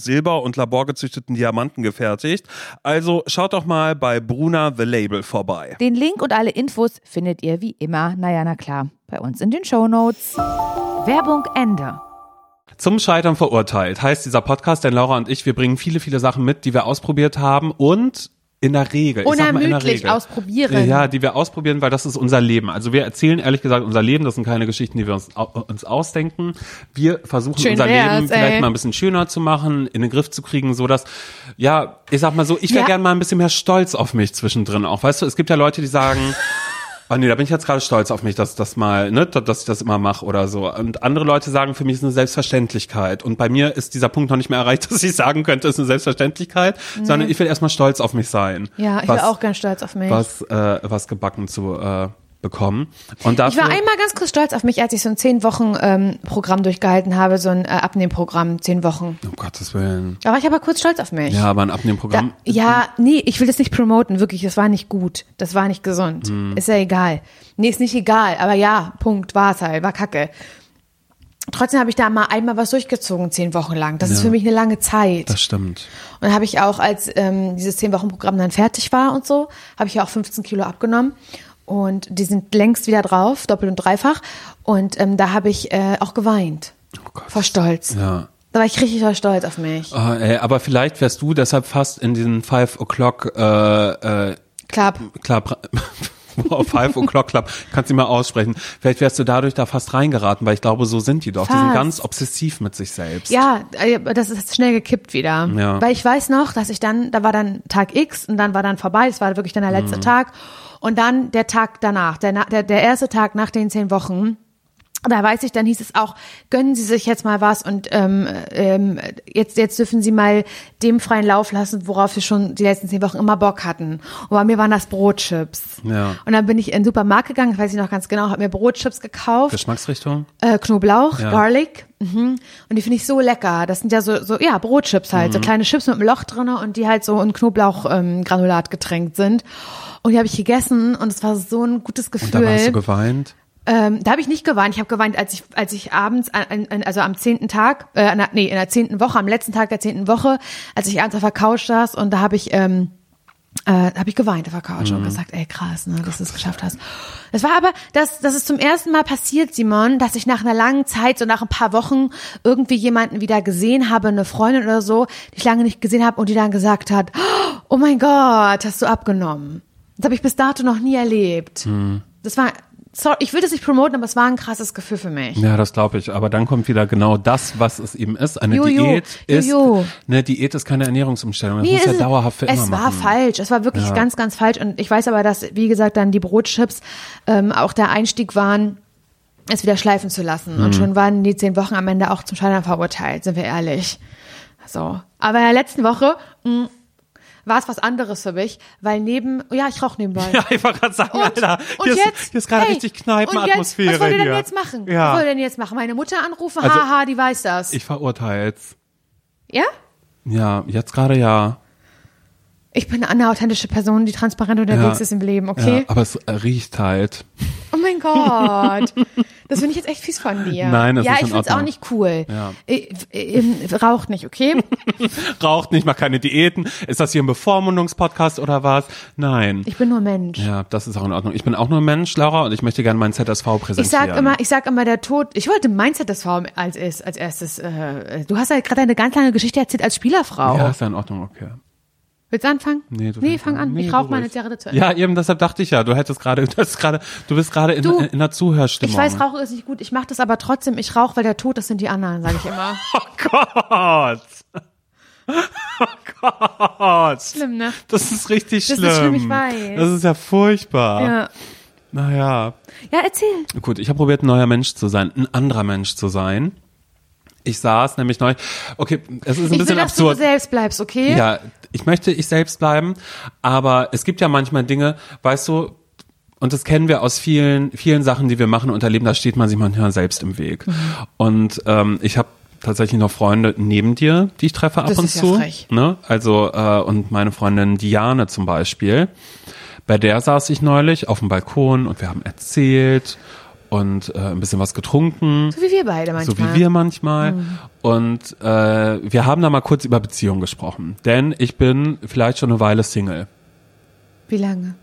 Speaker 3: Silber und laborgezüchteten Diamanten gefertigt. Also schaut doch mal bei Bruna The Label vorbei.
Speaker 4: Den Link und alle Infos findet ihr wie immer, naja, na klar, bei uns in den Shownotes. Werbung Ende.
Speaker 2: Zum Scheitern verurteilt heißt dieser Podcast, denn Laura und ich, wir bringen viele, viele Sachen mit, die wir ausprobiert haben und in der Regel,
Speaker 1: Unermüdlich
Speaker 2: Regel,
Speaker 1: ausprobieren.
Speaker 2: Ja, die wir ausprobieren, weil das ist unser Leben. Also wir erzählen ehrlich gesagt unser Leben, das sind keine Geschichten, die wir uns, uns ausdenken. Wir versuchen
Speaker 1: Schön
Speaker 2: unser Leben vielleicht
Speaker 1: ey.
Speaker 2: mal ein bisschen schöner zu machen, in den Griff zu kriegen, so dass, ja, ich sag mal so, ich wäre
Speaker 1: Ja.
Speaker 2: gern mal ein bisschen mehr stolz auf mich zwischendrin auch. Weißt du, es gibt ja Leute, die sagen, Oh nee, da bin ich jetzt gerade stolz auf mich, dass das mal, ne, dass ich das immer mache oder so. Und andere Leute sagen, für mich ist eine Selbstverständlichkeit. Und bei mir ist dieser Punkt noch nicht mehr erreicht, dass ich sagen könnte, es ist eine Selbstverständlichkeit, sondern ich will erstmal stolz auf mich sein.
Speaker 1: Ja, ich
Speaker 2: was,
Speaker 1: war auch ganz stolz auf mich.
Speaker 2: was, äh, was gebacken zu äh, bekommen. Und
Speaker 1: Ich
Speaker 2: dafür,
Speaker 1: war einmal ganz kurz stolz auf mich, als ich so ein zehn Wochen ähm, Programm durchgehalten habe, so ein äh, Abnehmprogramm, zehn Wochen.
Speaker 2: um Gottes Willen.
Speaker 1: Da war ich aber kurz stolz auf mich.
Speaker 2: Ja, aber ein
Speaker 1: Da,
Speaker 2: Abnehmprogramm.
Speaker 1: ja, nee, ich will das nicht promoten, wirklich, das war nicht gut. Das war nicht gesund.
Speaker 2: Hm.
Speaker 1: Ist ja egal. Nee, ist nicht egal, aber ja, Punkt, war es halt, war kacke. Trotzdem habe ich da mal einmal was durchgezogen, zehn Wochen lang. Das ist
Speaker 2: Ja.
Speaker 1: für mich eine lange Zeit.
Speaker 2: Das stimmt.
Speaker 1: Und dann habe ich auch, als ähm, dieses zehn Wochen Programm dann fertig war und so, habe ich ja auch 15 Kilo abgenommen. Und die sind längst wieder drauf, doppelt und dreifach. Und ähm, da habe ich äh, auch geweint.
Speaker 2: Oh Gott.
Speaker 1: Vor Stolz.
Speaker 2: Ja.
Speaker 1: Da war ich richtig stolz auf mich.
Speaker 2: Oh, ey, aber vielleicht wärst du deshalb fast in diesen Five O'Clock äh, äh,
Speaker 1: Klar.
Speaker 2: Club, wow, Five O'Clock Club, kannst du mal aussprechen. Vielleicht wärst du dadurch da fast reingeraten, weil ich glaube, so sind die doch. Die sind
Speaker 1: Fast.
Speaker 2: ganz obsessiv mit sich selbst.
Speaker 1: Ja, äh, das ist schnell gekippt wieder.
Speaker 2: Ja.
Speaker 1: Weil ich weiß noch, dass ich dann, da war dann Tag X und dann war dann vorbei, das war wirklich dann der letzte
Speaker 2: Mhm.
Speaker 1: Tag. Und dann der Tag danach, der, na- der, der erste Tag nach den zehn Wochen. Da weiß ich, dann hieß es auch, gönnen Sie sich jetzt mal was und ähm, ähm, jetzt, jetzt dürfen Sie mal dem freien Lauf lassen, worauf wir schon die letzten zehn Wochen immer Bock hatten. Und bei mir waren das Brotchips.
Speaker 2: Ja.
Speaker 1: Und dann bin ich in den Supermarkt gegangen, weiß ich noch ganz genau, habe mir Brotchips gekauft.
Speaker 2: Geschmacksrichtung?
Speaker 1: Äh, Knoblauch,
Speaker 2: Ja.
Speaker 1: Garlic. Mhm. Und die finde ich so lecker. Das sind ja so, so ja, Brotchips halt.
Speaker 2: Mhm.
Speaker 1: So kleine Chips mit einem Loch drinne und die halt so in Knoblauchgranulat ähm, getränkt sind. Und die habe ich gegessen und es war so ein gutes
Speaker 2: Und da hast du
Speaker 1: Gefühl.
Speaker 2: geweint?
Speaker 1: Ähm, da habe ich nicht geweint. Ich habe geweint, als ich, als ich abends, an, an, also am zehnten Tag, äh, nee, in der zehnten Woche, am letzten Tag der zehnten Woche, als ich abends auf der Couch saß und da habe ich, ähm, äh, habe ich geweint auf der Couch und gesagt, ey krass, ne, dass du es geschafft hast. Das war aber, das, das ist zum ersten Mal passiert, Simon, dass ich nach einer langen Zeit, so nach ein paar Wochen, irgendwie jemanden wieder gesehen habe, eine Freundin oder so, die ich lange nicht gesehen habe und die dann gesagt hat, oh mein Gott, hast du abgenommen. Das habe ich bis dato noch nie erlebt. Das war, sorry, ich will das nicht promoten, aber es war ein krasses Gefühl für mich.
Speaker 2: Ja, das glaube ich. Aber dann kommt wieder genau das, was es eben ist. Eine
Speaker 1: Jojo,
Speaker 2: Diät ist,
Speaker 1: Jojo.
Speaker 2: eine Diät ist keine Ernährungsumstellung. Das
Speaker 1: Nee,
Speaker 2: muss ja
Speaker 1: es-
Speaker 2: dauerhaft für
Speaker 1: es
Speaker 2: immer
Speaker 1: war
Speaker 2: machen.
Speaker 1: falsch. Es war wirklich
Speaker 2: Ja.
Speaker 1: ganz, ganz falsch. Und ich weiß aber, dass, wie gesagt, dann die Brotchips ähm, auch der Einstieg waren, es wieder schleifen zu lassen.
Speaker 2: Mhm.
Speaker 1: Und schon waren die zehn Wochen am Ende auch zum Scheitern verurteilt, sind wir ehrlich. So. Aber in der letzten Woche mh, war es was anderes für mich, weil neben, ja, ich rauche nebenbei.
Speaker 2: Ja, ich wollte gerade sagen,
Speaker 1: Und,
Speaker 2: Alter,
Speaker 1: und
Speaker 2: hier,
Speaker 1: jetzt,
Speaker 2: ist, hier ist gerade
Speaker 1: hey,
Speaker 2: richtig Kneipenatmosphäre
Speaker 1: was wollt ihr denn
Speaker 2: hier.
Speaker 1: jetzt machen? Was
Speaker 2: Ja,
Speaker 1: wollt ihr denn jetzt machen? Meine Mutter anrufen?
Speaker 2: Also,
Speaker 1: Haha, die weiß das.
Speaker 2: ich verurteil's.
Speaker 1: ja?
Speaker 2: Ja, jetzt gerade ja.
Speaker 1: Ich bin eine authentische Person, die transparent unterwegs
Speaker 2: Ja.
Speaker 1: ist im Leben, okay?
Speaker 2: Ja, aber es riecht halt.
Speaker 1: Oh mein Gott. Das finde ich jetzt echt fies von dir.
Speaker 2: Nein, das
Speaker 1: ja,
Speaker 2: ist
Speaker 1: ich
Speaker 2: in
Speaker 1: finde es auch nicht cool.
Speaker 2: Ja.
Speaker 1: Äh, äh, raucht nicht, okay?
Speaker 2: Raucht nicht, macht keine Diäten. Ist das hier ein Bevormundungspodcast oder was? Nein.
Speaker 1: Ich bin nur Mensch.
Speaker 2: Ja, das ist auch in Ordnung. Ich bin auch nur Mensch, Laura, und ich möchte gerne meinen ZSV präsentieren.
Speaker 1: Ich sag immer, ich sag immer, der Tod. Ich wollte das Frau als, als, erstes. Äh, du hast ja gerade eine ganz lange Geschichte erzählt als Spielerfrau.
Speaker 2: Ja, ist ja in Ordnung, okay.
Speaker 1: Willst du anfangen?
Speaker 2: Nee, du
Speaker 1: nee fang an.
Speaker 2: Nee,
Speaker 1: ich rauche meine. Zigarette zu Ende.
Speaker 2: Ja, eben deshalb dachte ich ja, du hättest gerade, du hast gerade, du bist gerade in, in, in der Zuhörstimmung.
Speaker 1: Ich weiß, Rauchen ist nicht gut. Ich mache das aber trotzdem. Ich rauche, weil der Tod, das sind die anderen, sage ich immer.
Speaker 2: Oh Gott. Oh Gott.
Speaker 1: Schlimm, ne?
Speaker 2: Das ist richtig
Speaker 1: Das
Speaker 2: schlimm.
Speaker 1: ist schlimm, ich weiß.
Speaker 2: Das ist ja furchtbar.
Speaker 1: Ja.
Speaker 2: Naja.
Speaker 1: Ja, erzähl.
Speaker 2: Gut, ich habe probiert, ein neuer Mensch zu sein, ein anderer Mensch zu sein. Ich saß nämlich neu. Okay, es ist ein
Speaker 1: Ich
Speaker 2: bisschen
Speaker 1: will, dass
Speaker 2: absurd.
Speaker 1: du selbst bleibst, okay?
Speaker 2: Ja, ich möchte ich selbst bleiben, aber es gibt ja manchmal Dinge, weißt du, und das kennen wir aus vielen, vielen Sachen, die wir machen und erleben, da steht man sich manchmal selbst im Weg.
Speaker 1: Mhm.
Speaker 2: Und ähm, ich habe tatsächlich noch Freunde neben dir, die ich treffe ab
Speaker 1: Das
Speaker 2: und
Speaker 1: ist ja
Speaker 2: zu.
Speaker 1: frech.
Speaker 2: Ne? Also, äh, und meine Freundin Diane zum Beispiel. Bei der saß ich neulich auf dem Balkon und wir haben erzählt. Und äh, ein bisschen was getrunken.
Speaker 1: So wie wir beide manchmal.
Speaker 2: So wie wir manchmal. Und äh, wir haben da mal kurz über Beziehungen gesprochen. Denn ich bin vielleicht schon eine Weile Single.
Speaker 1: Wie lange?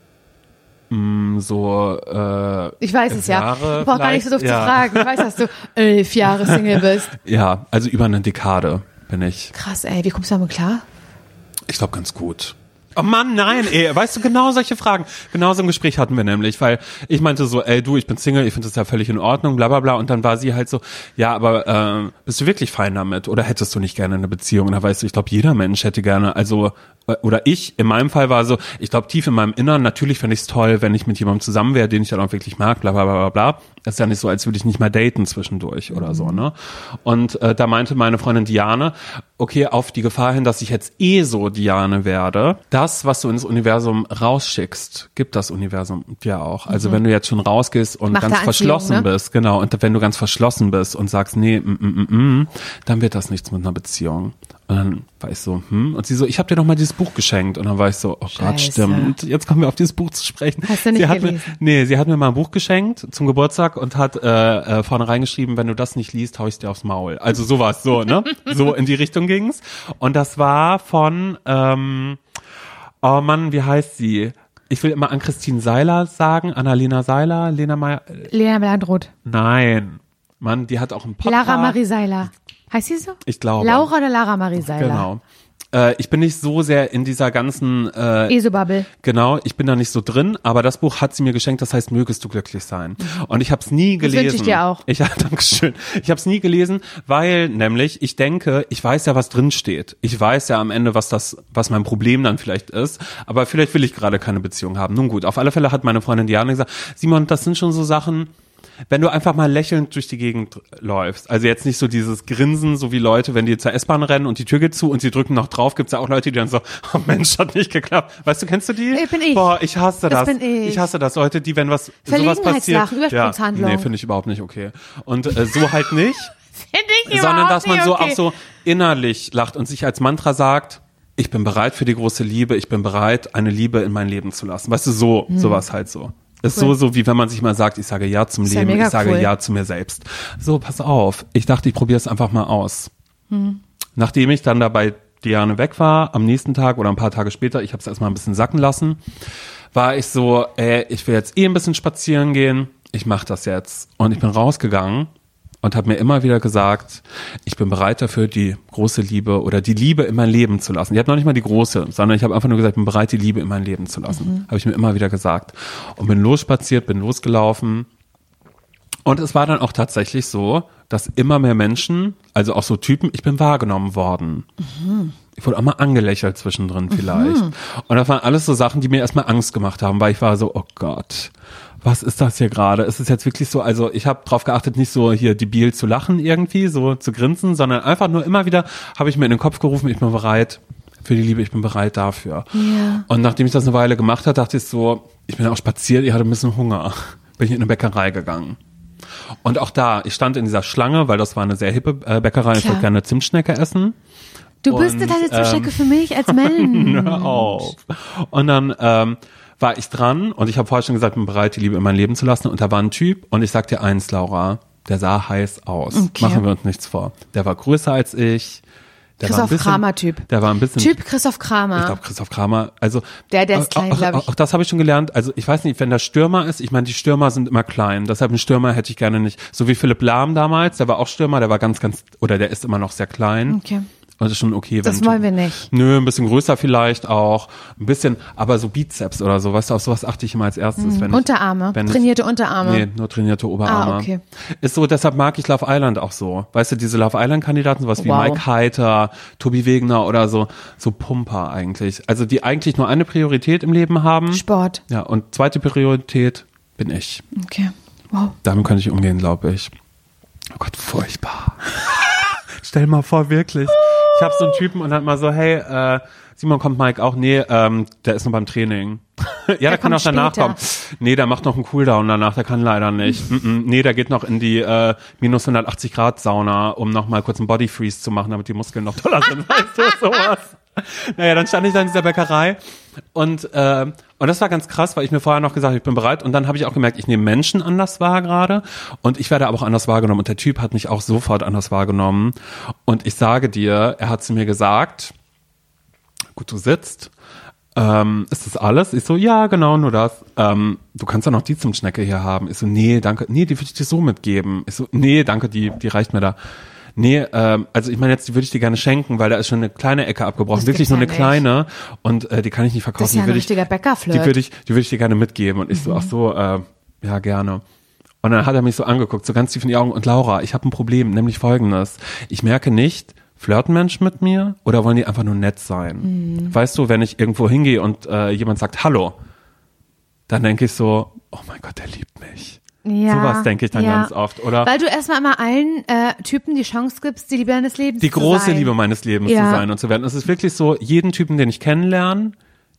Speaker 2: Mm, So äh,
Speaker 1: Ich weiß es ja.
Speaker 2: Jahre
Speaker 1: Ich brauche gar nicht so doof
Speaker 2: ja.
Speaker 1: zu fragen. Ich weiß, dass du elf Jahre Single bist.
Speaker 2: ja, also über eine Dekade bin ich.
Speaker 1: Krass, ey. Wie kommst du damit klar?
Speaker 2: Ich glaube ganz gut. Oh Mann, nein, ey, weißt du, genau solche Fragen. Genau so ein Gespräch hatten wir nämlich, weil ich meinte so, ey, du, ich bin Single, ich finde das ja völlig in Ordnung, bla bla bla. Und dann war sie halt so, ja, aber äh, bist du wirklich fein damit? Oder hättest du nicht gerne eine Beziehung? Und da weißt du, ich glaube, jeder Mensch hätte gerne, also, oder ich, in meinem Fall war so, ich glaube, tief in meinem Innern, natürlich fände ich es toll, wenn ich mit jemandem zusammen wäre, den ich dann auch wirklich mag, bla bla bla bla bla. Das ist ja nicht so, als würde ich nicht mal daten zwischendurch oder so, ne? Und äh, da meinte meine Freundin Diane, okay, auf die Gefahr hin, dass ich jetzt eh so Diane werde, das, was du ins Universum rausschickst, gibt das Universum ja auch. Also wenn du jetzt schon rausgehst und
Speaker 1: Macht
Speaker 2: ganz verschlossen
Speaker 1: ne?
Speaker 2: bist, genau, und wenn du ganz verschlossen bist und sagst, nee, mm, mm, mm, mm, dann wird das nichts mit einer Beziehung. Und dann war ich so, hm, und sie so, ich habe dir noch mal dieses Buch geschenkt. Und dann war ich so, oh Gott,
Speaker 1: Scheiße.
Speaker 2: stimmt. Jetzt kommen wir auf dieses Buch zu sprechen.
Speaker 1: Hast du nicht
Speaker 2: sie hat
Speaker 1: gelesen?
Speaker 2: Mir, nee, sie hat mir mal ein Buch geschenkt zum Geburtstag und hat äh, äh, vorne reingeschrieben, wenn du das nicht liest, hau ich dir aufs Maul. Also sowas, so, ne? So in die Richtung ging's. Und das war von, ähm, oh Mann, wie heißt sie? Ich will immer an Christine Seiler sagen, Annalena Seiler, Lena Meyer,
Speaker 1: Lena Landroth.
Speaker 2: nein. Mann, die hat auch einen Podcast.
Speaker 1: Lara Marie Seiler. Heißt sie so?
Speaker 2: Ich glaube.
Speaker 1: Laura oder Lara Marie Seiler?
Speaker 2: Genau. Äh, ich bin nicht so sehr in dieser ganzen äh,
Speaker 1: Esobubble.
Speaker 2: Genau, ich bin da nicht so drin, aber das Buch hat sie mir geschenkt, das heißt, mögest du glücklich sein. Und ich habe es nie
Speaker 1: Mhm. Das
Speaker 2: gelesen.
Speaker 1: wünsch ich dir auch.
Speaker 2: Ich, ja, Dankeschön. Ich habe es nie gelesen, weil nämlich ich denke, ich weiß ja, was drin steht. Ich weiß ja am Ende, was das, was mein Problem dann vielleicht ist. Aber vielleicht will ich gerade keine Beziehung haben. Nun gut, auf alle Fälle hat meine Freundin Diana gesagt, Simon, das sind schon so Sachen, wenn du einfach mal lächelnd durch die Gegend läufst, also jetzt nicht so dieses Grinsen, so wie Leute, wenn die zur S-Bahn rennen und die Tür geht zu und sie drücken noch drauf, gibt's ja auch Leute, die dann so, oh Mensch, hat nicht geklappt. Weißt du, kennst du die?
Speaker 1: Äh, bin ich.
Speaker 2: Boah, ich hasse das.
Speaker 1: Das bin ich.
Speaker 2: hasse das, Leute, die, wenn was sowas passiert. Ja, nee, finde ich überhaupt nicht okay. Und äh, so halt nicht,
Speaker 1: Finde ich
Speaker 2: sondern dass man so
Speaker 1: okay.
Speaker 2: auch so innerlich lacht und sich als Mantra sagt, ich bin bereit für die große Liebe, ich bin bereit, eine Liebe in mein Leben zu lassen. Weißt du, so, sowas halt so. Ist.
Speaker 1: Cool.
Speaker 2: so, so wie wenn man sich mal sagt, ich sage Ja zum
Speaker 1: Ist ja
Speaker 2: Leben,
Speaker 1: mega
Speaker 2: ich sage
Speaker 1: cool.
Speaker 2: Ja zu mir selbst. So, pass auf. Ich dachte, ich probiere es einfach mal aus.
Speaker 1: Hm.
Speaker 2: Nachdem ich dann dabei Diane weg war, am nächsten Tag oder ein paar Tage später, ich habe es erstmal ein bisschen sacken lassen, war ich so, ey, ich will jetzt eh ein bisschen spazieren gehen, ich mache das jetzt. Und ich bin rausgegangen und habe mir immer wieder gesagt, ich bin bereit dafür, die große Liebe oder die Liebe in mein Leben zu lassen. Ich habe noch nicht mal die große, sondern ich habe einfach nur gesagt, ich bin bereit, die Liebe in mein Leben zu lassen. Habe ich mir immer wieder gesagt. Und bin losspaziert, bin losgelaufen. Und es war dann auch tatsächlich so, dass immer mehr Menschen, also auch so Typen, ich bin wahrgenommen worden. Ich wurde auch mal angelächelt zwischendrin vielleicht. Und das waren alles so Sachen, die mir erstmal Angst gemacht haben, weil ich war so, oh Gott, was ist das hier gerade? Ist es jetzt wirklich so, also ich habe drauf geachtet, nicht so hier debil zu lachen irgendwie, so zu grinsen, sondern einfach nur immer wieder habe ich mir in den Kopf gerufen, ich bin bereit für die Liebe, ich bin bereit dafür.
Speaker 1: Ja.
Speaker 2: Und nachdem ich das eine Weile gemacht habe, dachte ich so, ich bin auch spaziert, ich hatte ein bisschen Hunger. Bin ich in eine Bäckerei gegangen. Und auch da, ich stand in dieser Schlange, weil das war eine sehr hippe äh, Bäckerei, ich
Speaker 1: Klar.
Speaker 2: wollte gerne Zimtschnecke essen.
Speaker 1: Du bist eine kleine Zimtschnecke
Speaker 2: ähm,
Speaker 1: für mich als Mensch.
Speaker 2: Hör auf. Und dann ähm, war ich dran und ich habe vorher schon gesagt, ich bin bereit, die Liebe in mein Leben zu lassen. Und da war ein Typ und ich sag dir eins, Laura, der sah heiß aus.
Speaker 1: Okay.
Speaker 2: Machen wir uns nichts vor. Der war größer als ich. Der
Speaker 1: Christoph
Speaker 2: bisschen,
Speaker 1: Kramer-Typ.
Speaker 2: Der war ein bisschen
Speaker 1: Typ Christoph Kramer.
Speaker 2: ich glaube, Christoph Kramer, also
Speaker 1: Der- der ist klein,
Speaker 2: auch,
Speaker 1: glaub ich.
Speaker 2: Auch, auch das habe ich schon gelernt. Also ich weiß nicht, wenn der Stürmer ist, ich meine, die Stürmer sind immer klein. Deshalb einen Stürmer hätte ich gerne nicht. So wie Philipp Lahm damals, der war auch Stürmer, der war ganz, ganz, oder der ist immer noch sehr klein.
Speaker 1: Okay.
Speaker 2: Das ist schon okay.
Speaker 1: Das
Speaker 2: wenn
Speaker 1: wollen wir nicht.
Speaker 2: Nö, ein bisschen größer vielleicht auch. Ein bisschen, aber so Bizeps oder so, weißt du, auf sowas achte ich immer als erstes. Wenn ich,
Speaker 1: Unterarme.
Speaker 2: wenn ich-
Speaker 1: trainierte Unterarme.
Speaker 2: Nee, nur trainierte Oberarme.
Speaker 1: Ah, okay.
Speaker 2: Ist so, deshalb mag ich Love Island auch so. Weißt du, diese Love Island-Kandidaten, sowas wie
Speaker 1: Wow.
Speaker 2: Mike Heiter, Tobi Wegner oder so, so Pumper eigentlich. Also die eigentlich nur eine Priorität im Leben haben.
Speaker 1: Sport.
Speaker 2: Ja, und zweite Priorität bin ich.
Speaker 1: Okay. Wow.
Speaker 2: Damit könnte ich umgehen, glaube ich. Oh Gott, furchtbar. Stell mal vor, wirklich. Ich habe so einen Typen und dann mal so, hey, äh, Simon kommt Mike auch? Nee, ähm, der ist noch beim Training. ja, der, kann auch danach
Speaker 1: später.
Speaker 2: kommen. Nee, der macht noch einen Cooldown danach, der kann leider nicht. -mm. Nee, der geht noch in die äh, minus 180 Grad Sauna, um noch mal kurz einen Body Freeze zu machen, damit die Muskeln noch toller sind. weißt du, sowas. Naja, dann stand ich da in dieser Bäckerei und, äh, und das war ganz krass, weil ich mir vorher noch gesagt habe, ich bin bereit und dann habe ich auch gemerkt, ich nehme Menschen anders wahr gerade und ich werde aber auch anders wahrgenommen und der Typ hat mich auch sofort anders wahrgenommen und ich sage dir, er hat zu mir gesagt, gut, du sitzt, ähm, ist das alles? Ich so, ja, genau, nur das. Ähm, du kannst ja noch die zum Schnecke hier haben. Ich so, nee, danke, nee, die würde ich dir so mitgeben. Ich so, nee, danke, die, die reicht mir da. Nee, ähm, also ich meine jetzt, die würde ich dir gerne schenken, weil da ist schon eine kleine Ecke abgebrochen,
Speaker 1: Das
Speaker 2: wirklich nur
Speaker 1: ja
Speaker 2: eine
Speaker 1: nicht.
Speaker 2: kleine und äh, die kann ich nicht verkaufen.
Speaker 1: Das ist ja
Speaker 2: die
Speaker 1: ein
Speaker 2: würde ich,
Speaker 1: richtiger Bäckerflirt.
Speaker 2: die würde ich, die würde ich dir gerne mitgeben und ich so, ach so, äh, ja gerne. Und dann hat er mich so angeguckt, so ganz tief in die Augen und Laura, ich habe ein Problem, nämlich folgendes: Ich merke nicht, flirten Menschen mit mir oder wollen die einfach nur nett sein? Weißt du, wenn ich irgendwo hingehe und äh, jemand sagt Hallo, dann denke ich so, oh mein Gott, der liebt mich.
Speaker 1: Ja,
Speaker 2: Sowas denke ich dann
Speaker 1: ja.
Speaker 2: ganz oft, oder?
Speaker 1: Weil du erstmal immer allen äh, Typen die Chance gibst, die Liebe deines Lebens
Speaker 2: die
Speaker 1: zu
Speaker 2: große
Speaker 1: sein.
Speaker 2: Liebe meines Lebens
Speaker 1: Ja.
Speaker 2: zu sein und zu werden. Es ist wirklich so, jeden Typen, den ich kennenlerne,